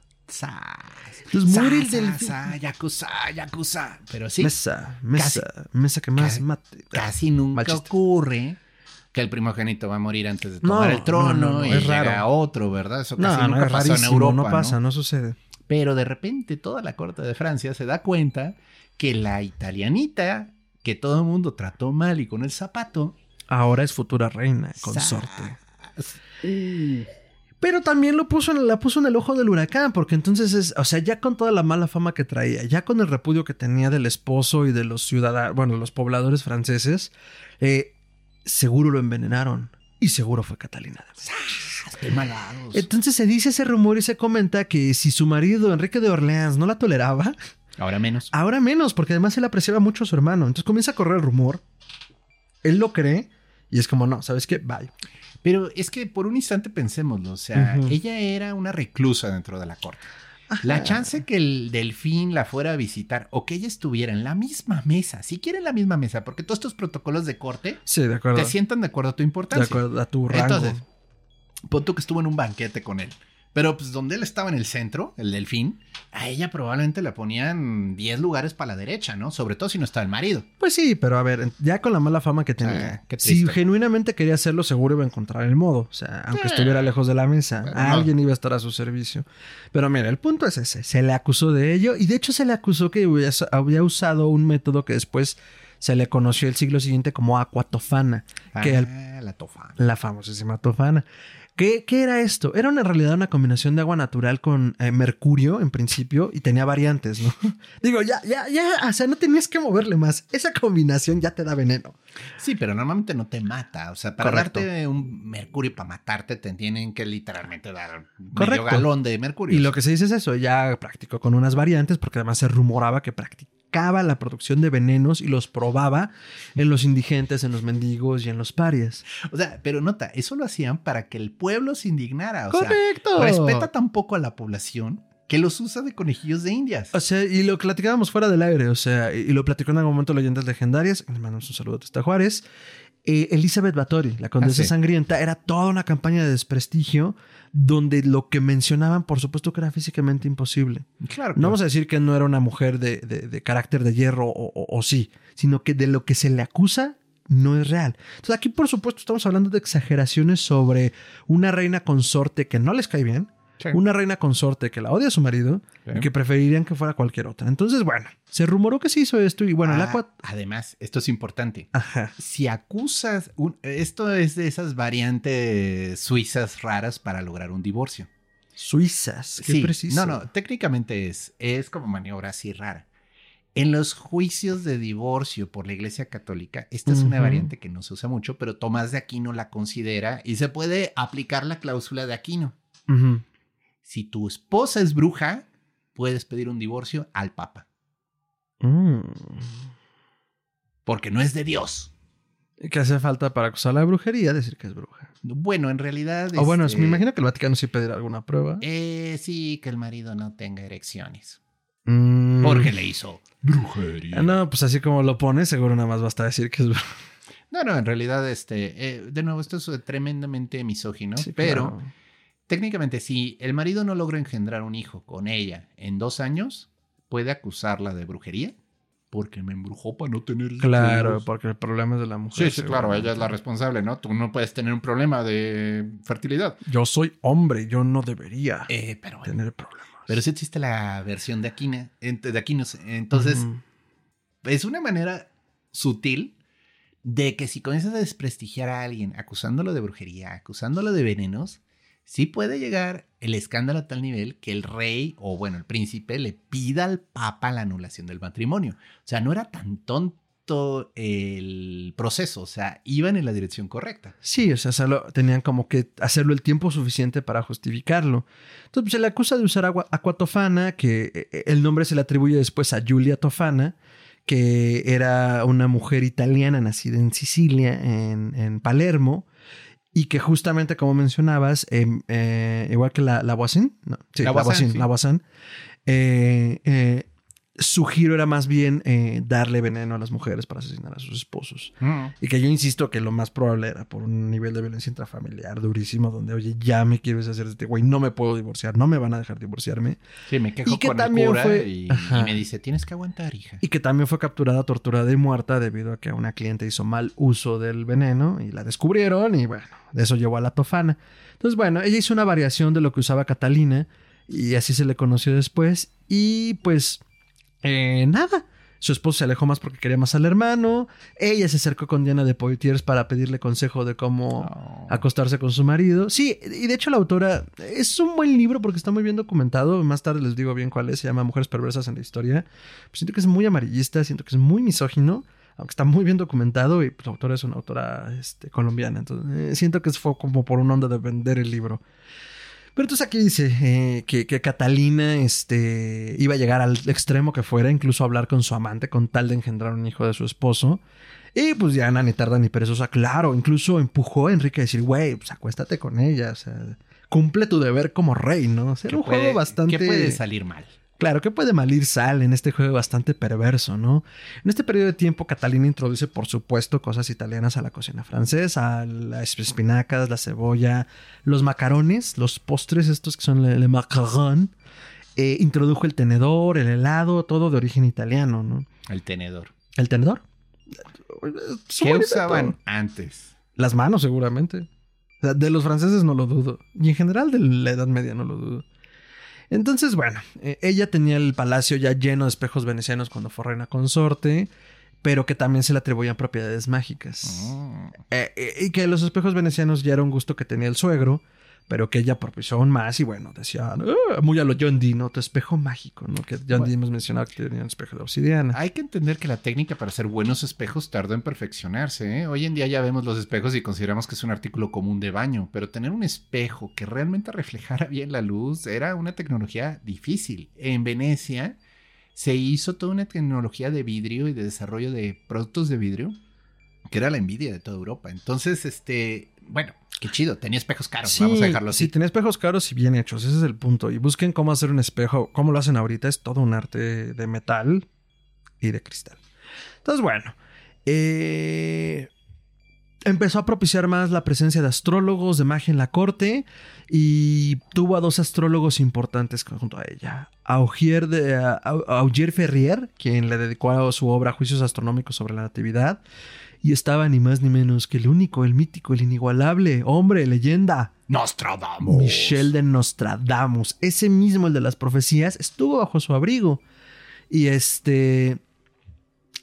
El Zas, del... zas, yakuza, yakuza. Pero sí, Mesa, mesa, mesa que más Casi- mate. casi nunca ocurre que el primogénito va a morir antes de No, tomar el trono no, no, no, y es llega raro. otro, ¿verdad? Eso casi nunca es pasó en Europa, no pasa, no sucede. Pero de repente toda la corte de Francia se da cuenta que la italianita que todo el mundo trató mal y con el zapato Ahora es futura reina, consorte. zas. Pero también lo puso en, la puso en el ojo del huracán, porque entonces es, o sea, ya con toda la mala fama que traía, ya con el repudio que tenía del esposo y de los ciudadanos, bueno, los pobladores franceses, eh, seguro lo envenenaron. Y seguro fue Catalina. de Medici. ¡Qué malados! Entonces se dice ese rumor y se comenta que si su marido, Enrique de Orleans, no la toleraba, Ahora menos. ahora menos, porque además él apreciaba mucho a su hermano. Entonces comienza a correr el rumor, él lo cree, y es como, no, ¿sabes qué? Bye. Pero es que por un instante pensémoslo, o sea, ella era una reclusa dentro de la corte. La chance que el delfín la fuera a visitar o que ella estuviera en la misma mesa, si quiere en la misma mesa, porque todos estos protocolos de corte Sí, de te sientan de acuerdo a tu De importancia. acuerdo a tu rango. Entonces, pon tú que estuvo en un banquete con él. Pero pues donde él estaba en el centro, el delfín, a ella probablemente le ponían 10 lugares para la derecha, ¿no? Sobre todo si no estaba el marido. Pues sí, pero a ver, ya con la mala fama que tenía. Ah, si genuinamente quería hacerlo, seguro iba a encontrar el modo. O sea, aunque Eh, estuviera lejos de la mesa, pero no. alguien iba a estar a su servicio. Pero mira, el punto es ese. Se le acusó de ello y de hecho se le acusó que había, usado un método que después se le conoció el siglo siguiente como aquatofana, que al Ah, la tofa. la famosísima tofana. ¿Qué, qué era esto? Era en realidad una combinación de agua natural con eh, mercurio en principio y tenía variantes, ¿no? Digo, ya, ya, ya, o sea, no tenías que moverle más. Esa combinación ya te da veneno. Sí, pero normalmente no te mata. O sea, para Correcto. darte un mercurio para matarte, te tienen que literalmente dar medio galón de mercurio. Y lo que se dice es eso, ya practicó con unas variantes porque además se rumoraba que la producción de venenos y los probaba en los indigentes, en los mendigos y en los parias. O sea, pero nota, eso lo hacían para que el pueblo se indignara. O ¡Correcto! sea, respeta tan poco a la población que los usa de conejillos de indias. O sea, y lo platicábamos fuera del aire, o sea, y, y lo platicó en algún momento Leyendas Legendarias. Le mandamos un saludo a Testa Juárez. Eh, Elizabeth Bathory, la condesa Ah, sí. sangrienta, era toda una campaña de desprestigio donde lo que mencionaban, por supuesto, que era físicamente imposible. claro. No vamos a decir que no era una mujer de, de- de carácter de hierro o, o- o sí, sino que de lo que se le acusa no es real. Entonces aquí, por supuesto, estamos hablando de exageraciones sobre una reina consorte que no les cae bien, Sí. una reina consorte que la odia a su marido Sí. y que preferirían que fuera cualquier otra. Entonces, bueno, se rumoró que se hizo esto y bueno, el Ah, agua... Además, esto es importante. Ajá. Si acusas, un- esto es de esas variantes suizas raras para lograr un divorcio. Suizas, qué Sí, preciso. no, no, técnicamente es, es como maniobra así rara. En los juicios de divorcio por la Iglesia Católica, esta es una variante que no se usa mucho, pero Tomás de Aquino la considera y se puede aplicar la cláusula de Aquino. Ujú. Si tu esposa es bruja, puedes pedir un divorcio al Papa, Mm. porque no es de Dios. ¿Qué hace falta para acusar la brujería? Decir que es bruja. Bueno, en realidad... O bueno, este, me imagino que el Vaticano sí pedirá alguna prueba. eh, sí, que el marido no tenga erecciones. Mm. Porque le hizo brujería. Ah, No, pues así como lo pones, seguro nada más basta decir que es bruja. No, no, en realidad, este, eh, de nuevo, esto es tremendamente misógino, Sí, pero claro. Técnicamente si el marido no logra engendrar un hijo con ella en dos años, puede acusarla de brujería porque me embrujó para no tener hijos. Claro, porque el problema es de la mujer. Sí, sí, claro, ella es la responsable, ¿no? Tú no puedes tener un problema de fertilidad. Yo soy hombre, yo no debería Eh, pero tener problemas. Pero sí existe la versión de Aquina, de Aquinos. Entonces, es una manera sutil de que si comienzas a desprestigiar a alguien acusándolo de brujería, acusándolo de venenos, sí puede llegar el escándalo a tal nivel que el rey o bueno, el príncipe le pida al papa la anulación del matrimonio. O sea, no era tan tonto el proceso, o sea, iban en la dirección correcta. Sí, o sea, tenían como que hacerlo el tiempo suficiente para justificarlo. Entonces, pues, se le acusa de usar agua, aquatofana, que eh, el nombre se le atribuye después a Giulia Tofana, que era una mujer italiana nacida en Sicilia, en Palermo, y que justamente, como mencionabas, em, eh, igual que la, la no, sí, la, La sí. eh, eh, su giro era más bien eh, darle veneno a las mujeres para asesinar a sus esposos. Y que yo insisto que lo más probable era por un nivel de violencia intrafamiliar durísimo, donde, oye, ya me quiero deshacer de este güey, no me puedo divorciar, no me van a dejar divorciarme. Sí, me quejo Y que con también el cura fue- y, y me dice, tienes que aguantar, hija. Y que también fue capturada, torturada y muerta debido a que una cliente hizo mal uso del veneno y la descubrieron y bueno, de eso llevó a la tofana. Entonces, bueno, ella hizo una variación de lo que usaba Catalina y así se le conoció después. Y pues, eh, nada. Su esposo se alejó más porque quería más al hermano. Ella se acercó con Diana de Poitiers para pedirle consejo de cómo No. acostarse con su marido. Sí, y de hecho la autora es un buen libro porque está muy bien documentado. Más tarde les digo bien cuál es. Se llama Mujeres Perversas en la Historia. Pues siento que es muy amarillista, siento que es muy misógino, aunque está muy bien documentado y pues, la autora es una autora este, colombiana. Entonces eh, siento que fue como por un onda de vender el libro. Pero entonces aquí dice eh, que, que Catalina este, iba a llegar al extremo que fuera, incluso a hablar con su amante con tal de engendrar un hijo de su esposo. Y pues ya Ana ni tarda ni perezosa, claro, incluso empujó a Enrique a decir, güey, pues acuéstate con ella, o sea, cumple tu deber como rey, ¿no? O sea, ¿Qué era un puede- juego bastante... ¿Qué puede salir mal? Claro que puede malir sal en este juego bastante perverso, ¿no? En este periodo de tiempo, Catalina introduce, por supuesto, cosas italianas a la cocina francesa, las espinacas, la cebolla, los macarones, los postres estos que son el macaron. Eh, introdujo el tenedor, el helado, todo de origen italiano, ¿no? El tenedor. ¿El tenedor? ¿Qué usaban antes? Las manos, seguramente. de los franceses no lo dudo. Y en general de la Edad Media no lo dudo. Entonces, bueno, eh, ella tenía el palacio ya lleno de espejos venecianos cuando fue reina consorte, pero que también se le atribuían propiedades mágicas. Mm. Eh, eh, y que los espejos venecianos ya era un gusto que tenía el suegro, pero que ella propició aún más y bueno, decía, ah, muy a lo John Dee, ¿no? Tu espejo mágico, ¿no? Que John Dee hemos mencionado que tenía un espejo de obsidiana. Hay que entender que la técnica para hacer buenos espejos tardó en perfeccionarse. ¿eh? Hoy en día ya vemos los espejos y consideramos que es un artículo común de baño, pero tener un espejo que realmente reflejara bien la luz era una tecnología difícil. En Venecia se hizo toda una tecnología de vidrio y de desarrollo de productos de vidrio que era la envidia de toda Europa. Entonces, este, bueno, qué chido, tenía espejos caros, vamos a dejarlo así. Sí, tenía espejos caros y bien hechos, ese es el punto. Y busquen cómo hacer un espejo, cómo lo hacen ahorita, es todo un arte de metal y de cristal. Entonces, bueno, eh, empezó a propiciar más la presencia de astrólogos, de magia en la corte y tuvo a dos astrólogos importantes junto a ella. Augier, de, Augier Ferrier, quien le dedicó su obra Juicios Astronómicos sobre la Natividad, y estaba ni más ni menos que el único, el mítico, el inigualable, hombre, leyenda. Nostradamus. Michel de Nostradamus. Ese mismo, el de las profecías, estuvo bajo su abrigo. Y este.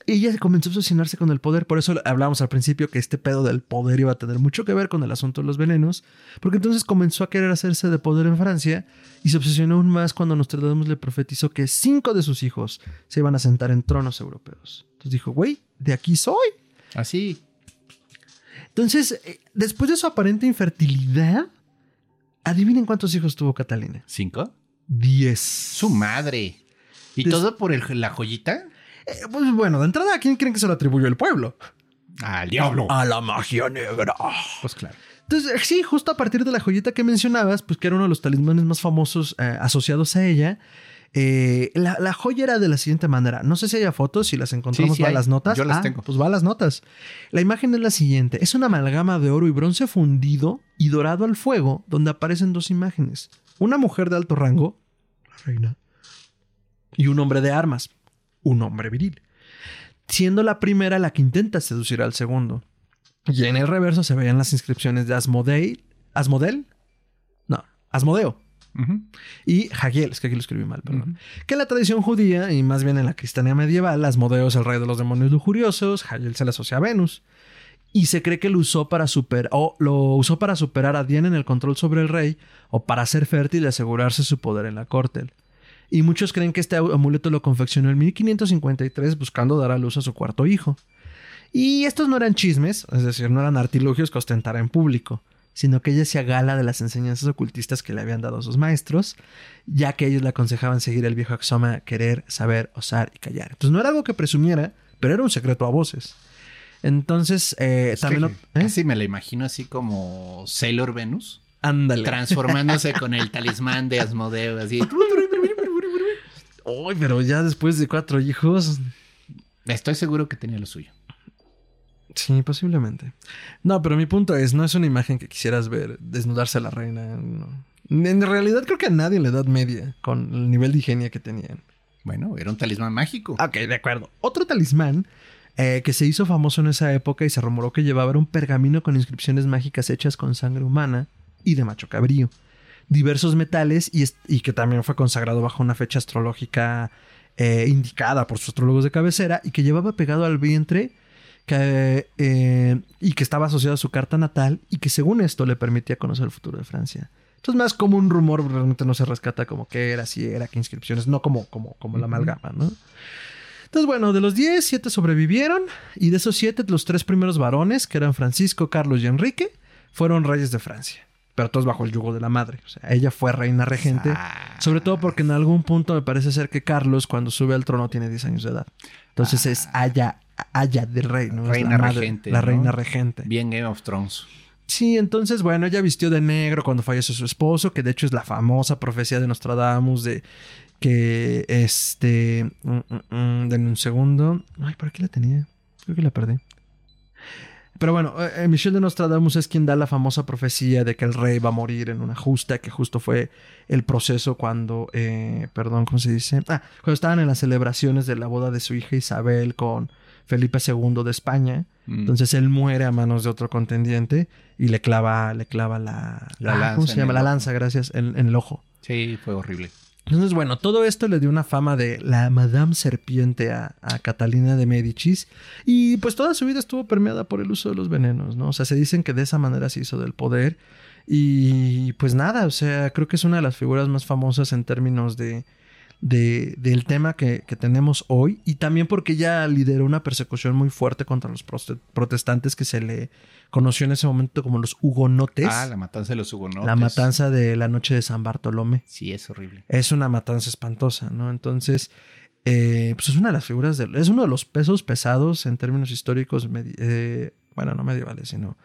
Ella comenzó a obsesionarse con el poder, por eso hablábamos al principio que este pedo del poder iba a tener mucho que ver con el asunto de los venenos, porque entonces comenzó a querer hacerse de poder en Francia y se obsesionó aún más cuando Nostradamus le profetizó que cinco de sus hijos se iban a sentar en tronos europeos. Entonces dijo, güey, de aquí soy. Así. Entonces, eh, después de su aparente infertilidad, adivinen cuántos hijos tuvo Catalina. ¿Cinco? Diez. Su madre. ¿Y todo por la joyita? Eh, pues bueno, de entrada, ¿a quién creen que se lo atribuyó el pueblo? Al diablo. A la magia negra. Pues claro. Entonces, sí, justo a partir de la joyita que mencionabas, pues que era uno de los talismanes más famosos eh, asociados a ella, eh, la, joya era de la siguiente manera. No sé si haya fotos, si las encontramos, va a las notas. Yo las ah, tengo. Pues va a las notas. La imagen es la siguiente: es una amalgama de oro y bronce fundido y dorado al fuego, donde aparecen dos imágenes: una mujer de alto rango, la reina, y un hombre de armas, un hombre viril. Siendo la primera la que intenta seducir al segundo. Y en el reverso se veían las inscripciones de Asmodei. ¿Asmodel? No, Asmodeo y Hagiel, es que aquí lo escribí mal, perdón. Que en la tradición judía, y más bien en la cristianía medieval, Asmodeo es el rey de los demonios lujuriosos, Hagiel se le asocia a Venus. Y se cree que lo usó para super, o lo usó para superar a Diana en el control sobre el rey, o para ser fértil y asegurarse su poder en la corte. Y muchos creen que este amuleto lo confeccionó en 1553 buscando dar a luz a su cuarto hijo. Y estos no eran chismes, es decir, no eran artilugios que ostentara en público sino que ella se gala de las enseñanzas ocultistas que le habían dado sus maestros, ya que ellos le aconsejaban seguir el viejo axioma querer, saber, osar y callar. Entonces no era algo que presumiera, pero era un secreto a voces. Entonces, eh, también... ¿eh? me la imagino así como Sailor Venus. Ándale. Transformándose con el talismán de Asmodeo, así. Uy, pero ya después de cuatro hijos... Estoy seguro que tenía lo suyo. Sí, posiblemente. No, pero mi punto es, no es una imagen que quisieras ver desnudarse a la reina. En realidad creo que a nadie en la Edad Media, con el nivel de higiene que tenían. Bueno, era un talismán mágico. Ok, de acuerdo. Otro talismán eh, que se hizo famoso en esa época y se rumoró que llevaba era un pergamino con inscripciones mágicas hechas con sangre humana y de macho cabrío. Diversos metales y, que también fue consagrado bajo una fecha astrológica eh, indicada por sus astrólogos de cabecera y que llevaba pegado al vientre que, eh, y que estaba asociado a su carta natal y que según esto le permitía conocer el futuro de Francia. Entonces, más como un rumor, realmente no se rescata como que era, si era, que inscripciones, no como, como, como la amalgama, ¿no? Entonces, bueno, de los 10, 7 sobrevivieron y de esos 7, los tres primeros varones, que eran Francisco, Carlos y Enrique, fueron reyes de Francia pero todos bajo el yugo de la madre. O sea, ella fue reina regente, sobre todo porque en algún punto me parece ser que Carlos, cuando sube al trono, tiene 10 años de edad. Entonces es Aya Aya del rey, ¿no? Reina regente. La reina regente. Bien Game of Thrones. Sí, entonces, bueno, ella vistió de negro cuando falleció su esposo, que de hecho es la famosa profecía de Nostradamus de que este... mm, mm, mm, denme un segundo. Ay, ¿por aquí la tenía? Creo que la perdí. Pero bueno, eh, eh, Michel de Nostradamus es quien da la famosa profecía de que el rey va a morir en una justa, que justo fue el proceso cuando, eh, perdón, ¿cómo se dice? Ah, cuando estaban en las celebraciones de la boda de su hija Isabel con Felipe II de España. Mm. Entonces él muere a manos de otro contendiente y le clava, le clava la, La lanza ¿cómo se llama? La lanza, gracias, en, en el ojo. Sí, fue horrible. Entonces, bueno, todo esto le dio una fama de la Madame Serpiente a, a Catalina de Medicis. Y pues toda su vida estuvo permeada por el uso de los venenos, ¿no? O sea, se dicen que de esa manera se hizo del poder. Y pues nada, o sea, creo que es una de las figuras más famosas en términos de, de- del tema que, que tenemos hoy. Y también porque ella lideró una persecución muy fuerte contra los protestantes que se le conoció en ese momento como los hugonotes. Ah, la matanza de los hugonotes. la matanza de la noche de San Bartolomé Sí, es horrible. es una matanza espantosa, ¿no? Entonces, eh, pues es una de las figuras, de, es uno de los pesos pesados en términos históricos, eh, bueno, no medievales, sino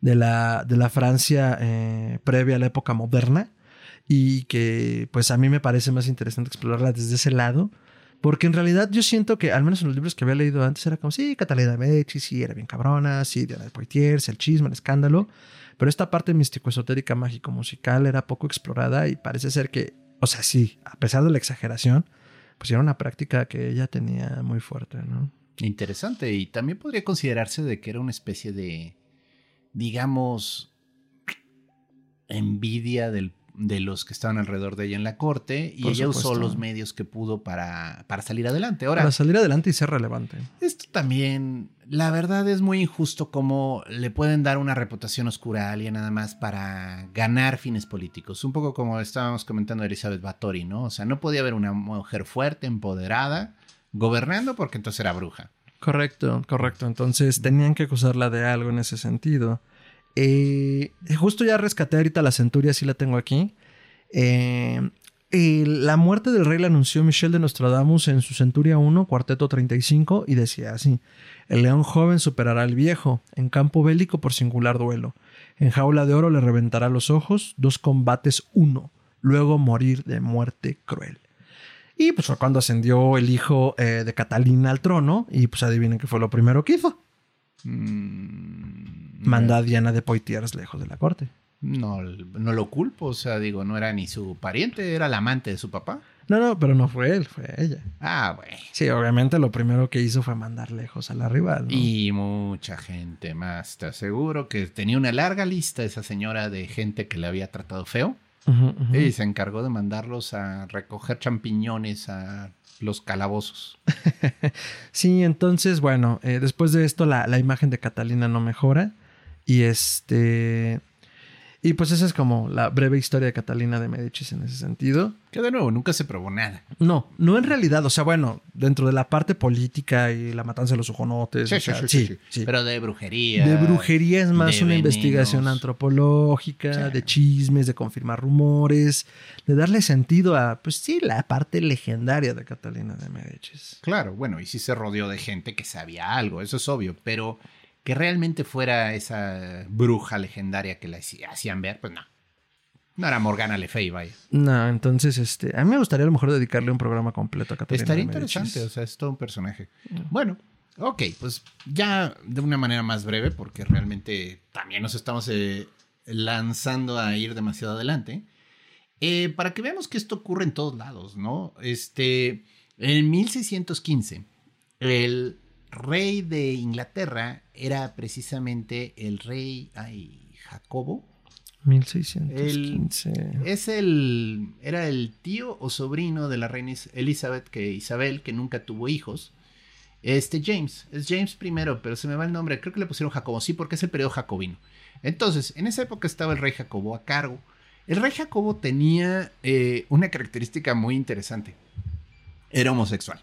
de la, de la Francia eh, previa a la época moderna y que pues a mí me parece más interesante explorarla desde ese lado. Porque en realidad yo siento que, al menos en los libros que había leído antes, era como, sí, Catalina Medici, sí, era bien cabrona, sí, Diana de Poitiers, el chisme, el escándalo. Pero esta parte místico-esotérica, mágico-musical era poco explorada y parece ser que, o sea, sí, a pesar de la exageración, pues era una práctica que ella tenía muy fuerte, ¿no? Interesante. Y también podría considerarse de que era una especie de, digamos, envidia del- de los que estaban alrededor de ella en la corte. Y Por ella usó los medios que pudo para, para salir adelante. Ahora, Para salir adelante y ser relevante. esto también, la verdad es muy injusto como le pueden dar una reputación oscura a alguien nada más para ganar fines políticos. Un poco como estábamos comentando de Elizabeth Bathory, ¿no? O sea, no podía haber una mujer fuerte, empoderada, gobernando porque entonces era bruja. Correcto, correcto. Entonces tenían que acusarla de algo en ese sentido. Eh, justo ya rescaté ahorita la centuria, sí la tengo aquí. Eh, la muerte del rey la anunció Michel de Nostradamus en su Centuria 1, cuarteto 35, y decía así: El león joven superará al viejo, en campo bélico por singular duelo. En jaula de oro le reventará los ojos, dos combates uno, luego morir de muerte cruel. Y pues fue cuando ascendió el hijo eh, de Catalina al trono. Y pues adivinen qué fue lo primero que hizo. Mm, Mandó a Diana de Poitiers lejos de la corte. No, no lo culpo, o sea, digo, no era ni su pariente, era la amante de su papá. No, no, pero no fue él, fue ella. Ah, güey. Sí, obviamente lo primero que hizo fue mandar lejos a la rival. ¿no? Y mucha gente más, te aseguro que tenía una larga lista esa señora de gente que le había tratado feo y se encargó de mandarlos a recoger champiñones a los calabozos. Sí, entonces, bueno, eh, después de esto la, la imagen de Catalina no mejora. Y este. Y pues esa es como la breve historia de Catalina de Medicis en ese sentido. Que de nuevo, nunca se probó nada. No, no en realidad. O sea, bueno, dentro de la parte política y la matanza de los ojonotes. o sea, sí. Pero de brujería. De brujería es más una venenos. investigación antropológica, Sí. de chismes, de confirmar rumores, de darle sentido a, pues sí, la parte legendaria de Catalina de Medicis. Claro, bueno, y sí se rodeó de gente que sabía algo, eso es obvio, pero que realmente fuera esa bruja legendaria que la hacía- hacían ver, pues no. No era Morgana Le Fay, vaya. No, entonces, este, a mí me gustaría a lo mejor dedicarle un programa completo a Catalina Estaría interesante, o sea, es todo un personaje. Bueno, ok, pues ya de una manera más breve, porque realmente también nos estamos eh, lanzando a ir demasiado adelante. eh, para que veamos que esto ocurre en todos lados, ¿no? Este, en 1615, el rey de Inglaterra era precisamente el rey, ay, Jacobo. 1615. Es el. Era el tío o sobrino de la reina Elizabeth, que Isabel, que nunca tuvo hijos. Este James. Es James primero, pero se me va el nombre. Creo que le pusieron Jacobo. Sí, porque es el periodo jacobino. Entonces, en esa época estaba el rey Jacobo a cargo. El rey Jacobo tenía eh, una característica muy interesante. Era homosexual.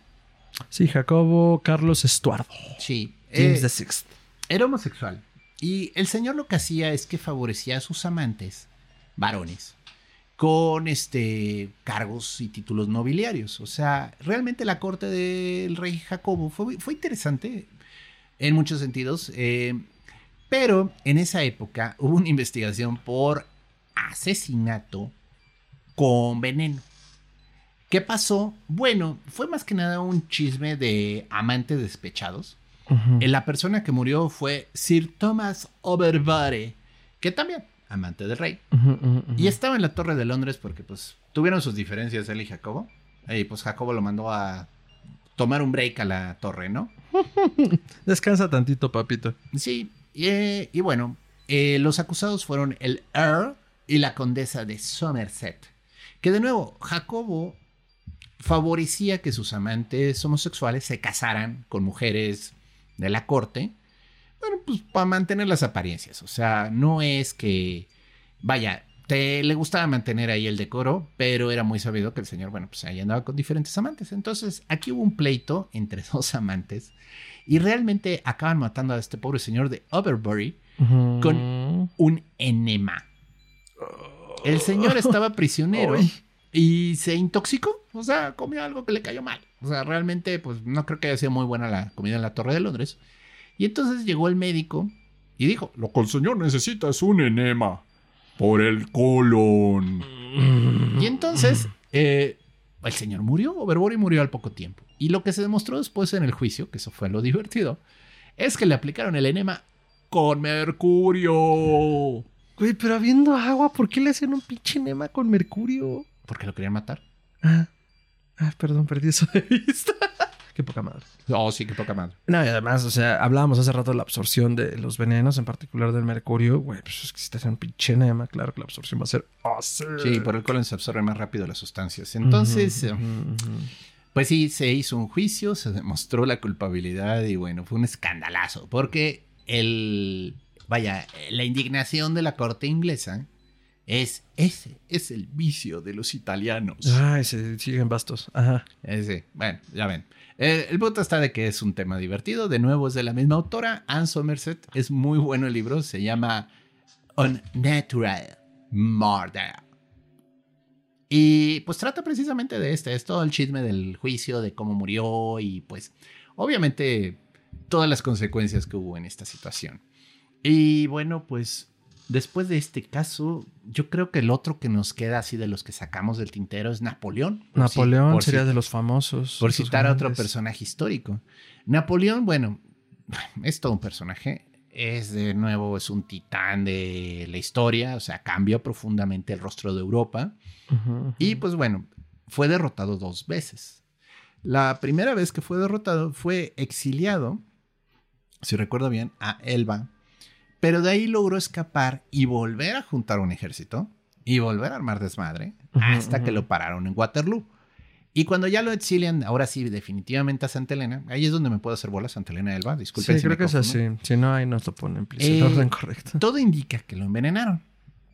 Sí, Jacobo Carlos Estuardo. Sí. James eh, VI. era homosexual. Y el señor lo que hacía es que favorecía a sus amantes, varones, con este cargos y títulos nobiliarios. O sea, realmente la corte del rey Jacobo fue, fue interesante en muchos sentidos. eh, pero en esa época hubo una investigación por asesinato con veneno. ¿Qué pasó? Bueno, fue más que nada un chisme de amantes despechados. La persona que murió fue Sir Thomas Overbury, que también amante del rey. Y estaba en la Torre de Londres porque pues tuvieron sus diferencias él y Jacobo. Y pues Jacobo lo mandó a tomar un break a la torre, ¿no? Descansa tantito, papito. Sí, y, eh, y bueno, eh, los acusados fueron el Earl y la condesa de Somerset. Que de nuevo, Jacobo favorecía que sus amantes homosexuales se casaran con mujeres de la corte. Bueno, pues para mantener las apariencias. O sea, no es que, vaya, te le gustaba mantener ahí el decoro, pero era muy sabido que el señor, bueno, pues ahí andaba con diferentes amantes. Entonces, aquí hubo un pleito entre dos amantes y realmente acaban matando a este pobre señor de Overbury. Con- un enema. El señor estaba prisionero. Y se intoxicó. O sea, comió algo que le cayó mal. O sea, realmente, pues no creo que haya sido muy buena la comida en la Torre de Londres. Y entonces llegó el médico y dijo: Lo que el señor necesita es un enema por el colon. Y entonces, eh, el señor murió, Overbury murió al poco tiempo. Y lo que se demostró después en el juicio, que eso fue lo divertido, es que le aplicaron el enema con mercurio. Güey, pero habiendo agua, ¿por qué le hacen un pinche enema con mercurio? Porque lo querían matar. Ah, ah perdón, perdí eso de vista. Qué poca madre. Oh, sí, qué poca madre. No, y además, o sea, hablábamos hace rato de la absorción de los venenos, en particular del mercurio. Güey, pues es que si te hacen un pinche enema, claro que la absorción va a ser awesome. Sí, por el colon se absorben más rápido las sustancias. Entonces, pues sí, se hizo un juicio, se demostró la culpabilidad y bueno, fue un escandalazo. Porque el, vaya, la indignación de la corte inglesa es ese, es el vicio de los italianos. Ay, se siguen bastos. Ajá. Ese, bueno, ya ven. Eh, el punto está de que es un tema divertido. De nuevo, es de la misma autora, Anne Somerset. Es muy bueno el libro. Se llama Unnatural Murder. Y pues trata precisamente de este. Es todo el chisme del juicio, de cómo murió y pues obviamente todas las consecuencias que hubo en esta situación. Y bueno, pues después de este caso, yo creo que el otro que nos queda así de los que sacamos del tintero es Napoleón. Si- Napoleón por sería si- de los famosos. por citar a otro personaje histórico. Napoleón, bueno, es todo un personaje. Es de nuevo, es un titán de la historia, o sea, cambió profundamente el rostro de Europa. Y pues bueno, fue derrotado dos veces. La primera vez que fue derrotado fue exiliado, si recuerdo bien, a Elba. Pero de ahí logró escapar y volver a juntar un ejército y volver a armar desmadre hasta que lo pararon en Waterloo. Y cuando ya lo exilian, ahora sí, definitivamente a Santa Elena, ahí es donde me puedo hacer bola Santa Elena Elba, disculpen. Sí, si creo que es así. Si no, ahí nos lo ponen, please, Eh, en orden correcto. Todo indica que lo envenenaron.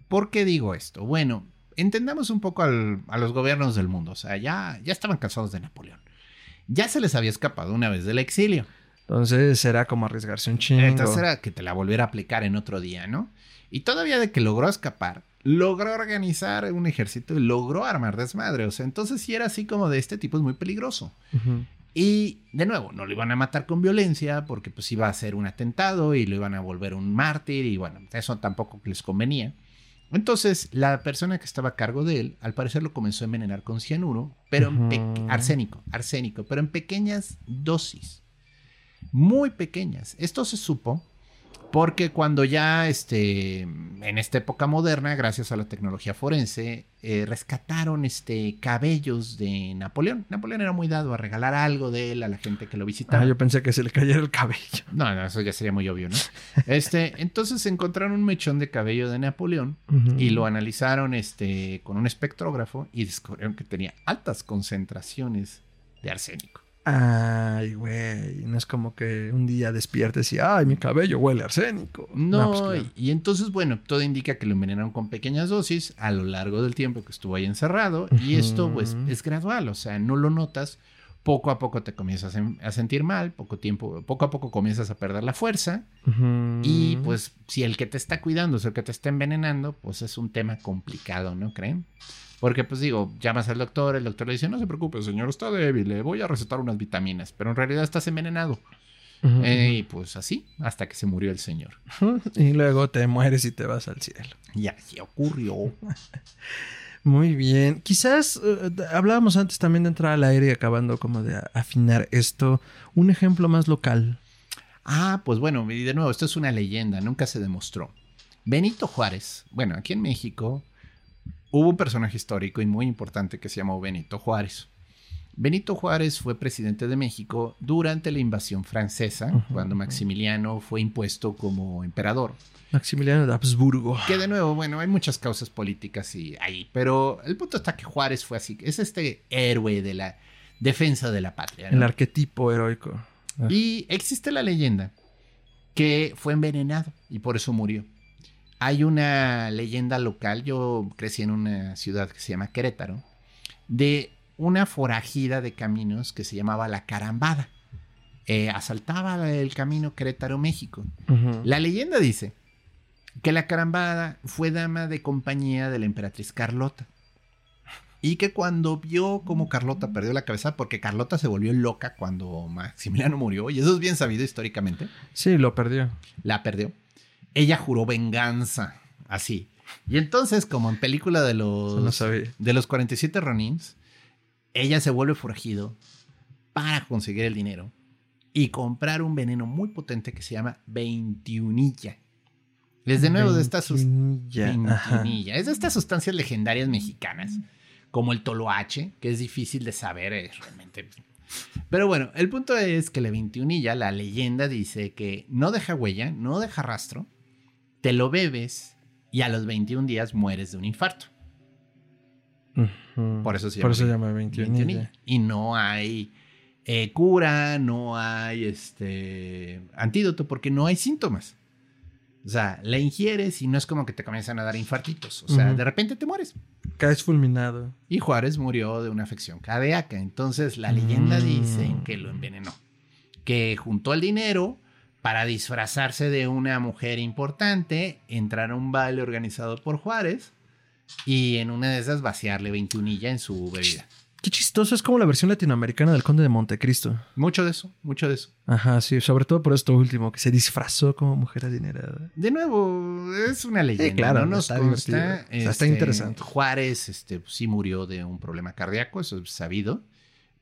¿Por qué digo esto? Bueno, entendamos un poco al- a los gobiernos del mundo. O sea, ya, ya estaban cansados de Napoleón. Ya se les había escapado una vez del exilio. Entonces será como arriesgarse un chingo. Entonces era que te la volviera a aplicar en otro día, ¿no? Y todavía de que logró escapar, logró organizar un ejército y logró armar desmadre. O sea, entonces sí era así como de este tipo es muy peligroso. Y de nuevo, no lo iban a matar con violencia porque pues iba a ser un atentado y lo iban a volver un mártir y bueno, eso tampoco les convenía. Entonces, la persona que estaba a cargo de él, al parecer lo comenzó a envenenar con cianuro, pero en arsénico, arsénico, pero en pequeñas dosis. Muy pequeñas. Esto se supo porque cuando ya este, en esta época moderna, gracias a la tecnología forense, eh, rescataron este, cabellos de Napoleón. Napoleón era muy dado a regalar algo de él a la gente que lo visitaba. Ah, yo pensé que se le cayera el cabello. No, no, eso ya sería muy obvio, ¿no? Este, entonces encontraron un mechón de cabello de Napoleón y lo analizaron este, con un espectrógrafo y descubrieron que tenía altas concentraciones de arsénico. Ay, güey. No es como que un día despiertes y, ay, mi cabello huele a arsénico. No, pues, claro. y, y entonces, bueno, todo indica que lo envenenaron con pequeñas dosis a lo largo del tiempo que estuvo ahí encerrado. Y esto, pues, es gradual, o sea, no lo notas. Poco a poco te comienzas a, sen- a sentir mal, poco tiempo, poco a poco comienzas a perder la fuerza. Y pues, si el que te está cuidando es el que te está envenenando, pues es un tema complicado, ¿no creen? Porque, pues digo, llamas al doctor, el doctor le dice, no se preocupe, señor, está débil, le voy a recetar unas vitaminas, pero en realidad estás envenenado. Eh, y pues así, hasta que se murió el señor. Y luego te mueres y te vas al cielo. Y así ocurrió. Muy bien. Quizás eh, hablábamos antes también de entrar al aire y acabando como de afinar esto. Un ejemplo más local. Ah, pues bueno, y de nuevo, esto es una leyenda, nunca se demostró. Benito Juárez, bueno, aquí en México hubo un personaje histórico y muy importante que se llamó Benito Juárez. Benito Juárez fue presidente de México durante la invasión francesa, cuando. Maximiliano fue impuesto como emperador. Maximiliano de Habsburgo. Que de nuevo, bueno, hay muchas causas políticas y ahí, pero el punto está que Juárez fue así, es este héroe de la defensa de la patria. ¿no? El arquetipo heroico. Ah. Y existe la leyenda que fue envenenado y por eso murió. Hay una leyenda local, yo crecí en una ciudad que se llama Querétaro, de una forajida de caminos que se llamaba La Carambada. Eh, asaltaba el camino Querétaro-México. La leyenda dice que la carambada fue dama de compañía de la emperatriz Carlota. Y que cuando vio cómo Carlota perdió la cabeza, porque Carlota se volvió loca cuando Maximiliano murió, y eso es bien sabido históricamente, Sí, lo perdió. la perdió. Ella juró venganza, así. Y entonces, como en película de no los, de los 47 Ronins, ella se vuelve forajido para conseguir el dinero y comprar un veneno muy potente que se llama veintiunilla. Es de nuevo de estas sus- Veintiunilla, ajá. veintiunilla. Es de estas sustancias legendarias mexicanas, como el toloache, que es difícil de saber eh, realmente. Pero bueno, el punto es que la veintiunilla, la leyenda dice que no deja huella, no deja rastro, te lo bebes y a los 21 días mueres de un infarto. Por eso se Por llama eso se llama veintiunilla. Veintiunilla. Y no hay eh, cura, no hay este antídoto porque no hay síntomas. O sea, la ingieres y no es como que te comienzan a dar infartitos. O sea, de repente te mueres. Caes fulminado. Y Juárez murió de una afección cardíaca. Entonces, la leyenda Mm. dice que lo envenenó. Que juntó el dinero para disfrazarse de una mujer importante, entrar a un baile organizado por Juárez y en una de esas vaciarle veintiunilla en su bebida. Qué chistoso, es como la versión latinoamericana del Conde de Montecristo. Mucho de eso, mucho de eso. Ajá, sí, sobre todo por esto último, que se disfrazó como mujer adinerada. De nuevo, es una leyenda. claro, no nos está consta. divertido. O sea, está Este, interesante. Juárez este, pues, sí murió de un problema cardíaco, eso es sabido.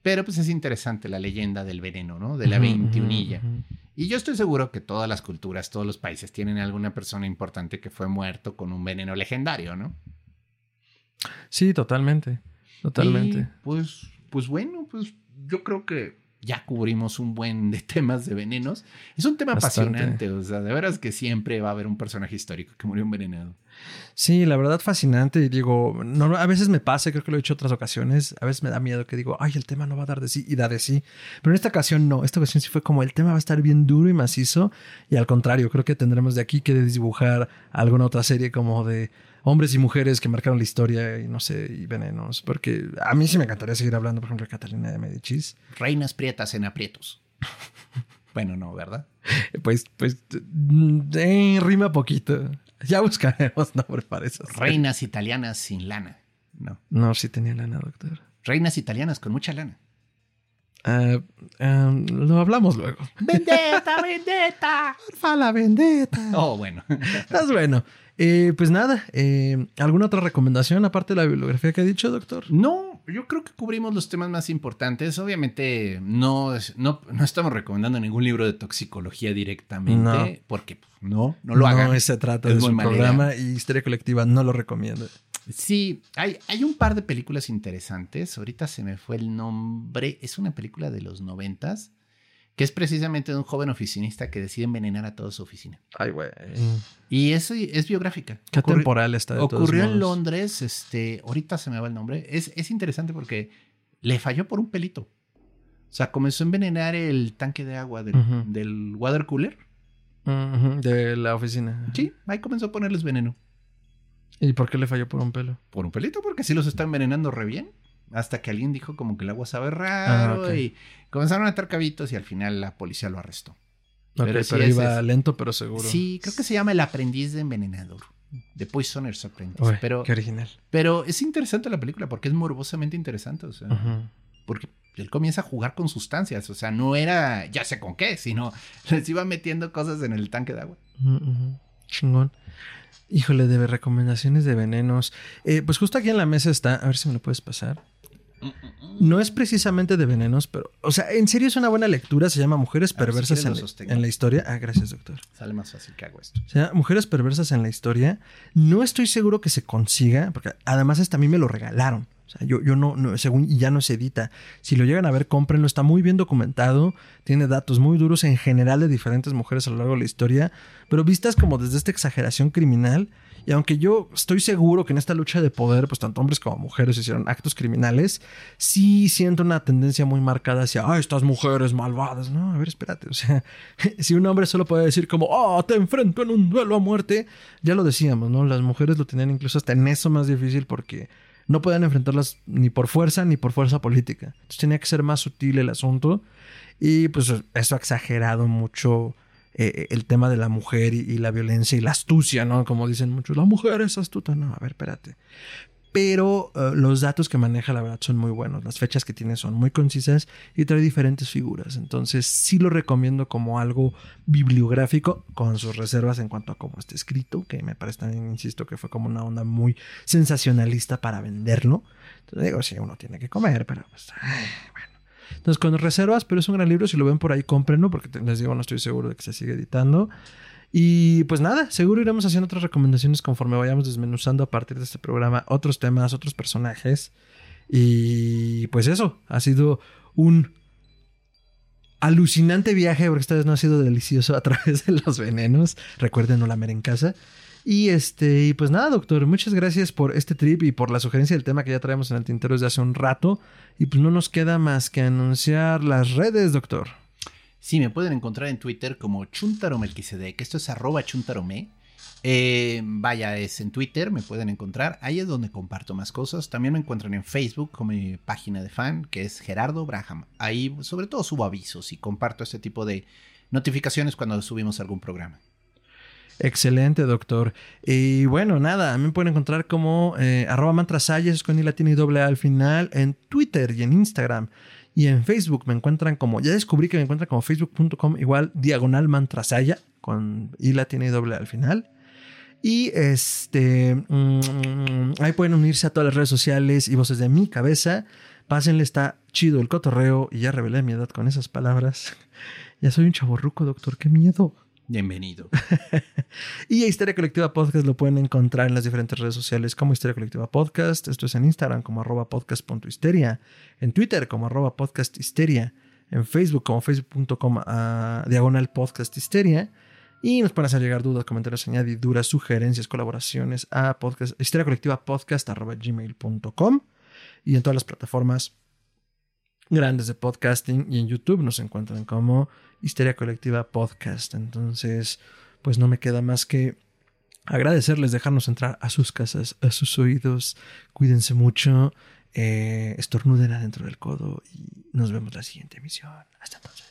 Pero pues es interesante la leyenda del veneno, ¿no? De la veintiunilla. Y yo estoy seguro que todas las culturas, todos los países tienen alguna persona importante que fue muerto con un veneno legendario, ¿no? Sí, totalmente. Totalmente. Y, pues, pues bueno, pues yo creo que ya cubrimos un buen de temas de venenos. Es un tema Bastante. apasionante, o sea, de veras que siempre va a haber un personaje histórico que murió envenenado. Sí, la verdad fascinante. Y digo, no, a veces me pasa, creo que lo he dicho otras ocasiones. A veces me da miedo que digo, ay, el tema no va a dar de sí y da de sí. Pero en esta ocasión no. Esta ocasión sí fue como el tema va a estar bien duro y macizo. Y al contrario, creo que tendremos de aquí que dibujar alguna otra serie como de hombres y mujeres que marcaron la historia y no sé, y venenos. Porque a mí sí me encantaría seguir hablando, por ejemplo, de Catalina de Medicis. Reinas prietas en aprietos. bueno, no, ¿verdad? Pues, pues, eh, rima poquito. Ya buscaremos nombre para eso. Reinas italianas sin lana. No. No, sí tenía lana, doctor. Reinas italianas con mucha lana. Ah, ah, lo hablamos luego. ¡Vendetta, vendetta! ¡Fa la vendetta! Oh, bueno. Estás bueno. Eh, pues nada, eh, ¿alguna otra recomendación aparte de la bibliografía que ha dicho, doctor? No, yo creo que cubrimos los temas más importantes. Obviamente, no, no, no estamos recomendando ningún libro de toxicología directamente, No. porque pues, no, no lo hagan. No se trata Es de su programa y Historia Colectiva no lo recomienda. Sí, hay, hay un par de películas interesantes. Ahorita se me fue el nombre. Es una película de los noventas que es precisamente de un joven oficinista que decide envenenar a toda su oficina. Ay, güey. Y eso es biográfica. Qué Ocurri- temporal está de todos Ocurrió en modos. Londres, este, ahorita se me va el nombre. Es, es interesante porque le falló por un pelito. O sea, comenzó a envenenar el tanque de agua del, water cooler. De la oficina. Sí, ahí comenzó a ponerles veneno. ¿Y por qué le falló por un pelo? Por un pelito, porque sí los está envenenando re bien. Hasta que alguien dijo como que el agua sabe raro Ah, ok. y comenzaron a atar cabitos y al final la policía lo arrestó. Ok, Pero iba es- lento pero seguro. Sí, creo que se llama El aprendiz de envenenador. The Poisoner's Apprentice. Pero, Qué original. pero es interesante la película porque es morbosamente interesante. O sea, porque él comienza a jugar con sustancias. O sea, no era ya sé con qué, sino les iba metiendo cosas en el tanque de agua. Chingón. Híjole, de recomendaciones de venenos. Eh, pues justo aquí en la mesa está, a ver si me lo puedes pasar. No es precisamente de venenos, pero, o sea, en serio es una buena lectura. Se llama Mujeres si perversas en, la- en la historia. Ah, gracias, doctor. Sale más fácil que hago esto. O sea, Mujeres perversas en la historia. No estoy seguro que se consiga, porque además hasta a mí me lo regalaron. O sea, yo, yo no, no, según ya no se edita. Si lo llegan a ver, cómprenlo. Está muy bien documentado. Tiene datos muy duros en general de diferentes mujeres a lo largo de la historia. Pero vistas como desde esta exageración criminal. Y aunque yo estoy seguro que en esta lucha de poder, pues tanto hombres como mujeres hicieron actos criminales, sí siento una tendencia muy marcada hacia, ah, estas mujeres malvadas. No, a ver, espérate. O sea, si un hombre solo puede decir como, oh, te enfrento en un duelo a muerte, ya lo decíamos, ¿no? Las mujeres lo tenían incluso hasta en eso más difícil porque no podían enfrentarlas ni por fuerza ni por fuerza política. Entonces tenía que ser más sutil el asunto. Y pues eso ha exagerado mucho eh, el tema de la mujer y, la violencia y la astucia, ¿no? Como dicen muchos, la mujer es astuta. No, a ver, espérate. Pero eh, los datos que maneja, la verdad, son muy buenos. Las fechas que tiene son muy concisas y trae diferentes figuras. Entonces, sí lo recomiendo como algo bibliográfico, con sus reservas en cuanto a cómo está escrito, que me parece también, insisto, que fue como una onda muy sensacionalista para venderlo. Entonces, digo, sí, uno tiene que comer, pero pues, bueno. Entonces, con reservas, pero es un gran libro. Si lo ven por ahí, cómprenlo, porque les digo, no estoy seguro de que se siga editando. Y pues nada, seguro iremos haciendo otras recomendaciones conforme vayamos desmenuzando a partir de este programa otros temas, otros personajes. Y pues eso, ha sido un alucinante viaje, porque esta vez no ha sido delicioso a través de los venenos. Recuerden no lamer en casa. Y este, y pues nada, doctor, muchas gracias por este trip y por la sugerencia del tema que ya traemos en el tintero desde hace un rato. Y pues no nos queda más que anunciar las redes, doctor. Sí, me pueden encontrar en Twitter como Chuntaromelquisedec. Esto es arroba chuntarome. Eh, vaya, es en Twitter, me pueden encontrar. Ahí es donde comparto más cosas. También me encuentran en Facebook como mi página de fan, que es Gerardo Braham. Ahí sobre todo subo avisos y comparto este tipo de notificaciones cuando subimos algún programa. Excelente, doctor. Y bueno, nada, me pueden encontrar como eh, arroba mantrasayas con i y doble al final en Twitter y en Instagram. Y en Facebook me encuentran como, ya descubrí que me encuentran como facebook.com igual diagonal mantrasaya con i y doble al final. Y este, mm, ahí pueden unirse a todas las redes sociales y voces de mi cabeza. Pásenle, está chido el cotorreo. Y ya revelé mi edad con esas palabras. Ya soy un chaborruco, doctor, qué miedo. Bienvenido. Y a Histeria Colectiva Podcast lo pueden encontrar en las diferentes redes sociales como Histeria Colectiva Podcast. Esto es en Instagram como arroba podcast.histeria. En Twitter como arroba podcast histeria. En Facebook como facebook.com a diagonal podcast histeria. Y nos pueden hacer llegar dudas, comentarios, añadiduras, sugerencias, colaboraciones a podcast, histeria colectiva podcast arroba gmail.com. Y en todas las plataformas grandes de podcasting y en YouTube nos encuentran como Histeria Colectiva Podcast. Entonces, pues no me queda más que agradecerles, dejarnos entrar a sus casas, a sus oídos. Cuídense mucho, eh, estornuden adentro del codo y nos vemos la siguiente emisión. Hasta entonces.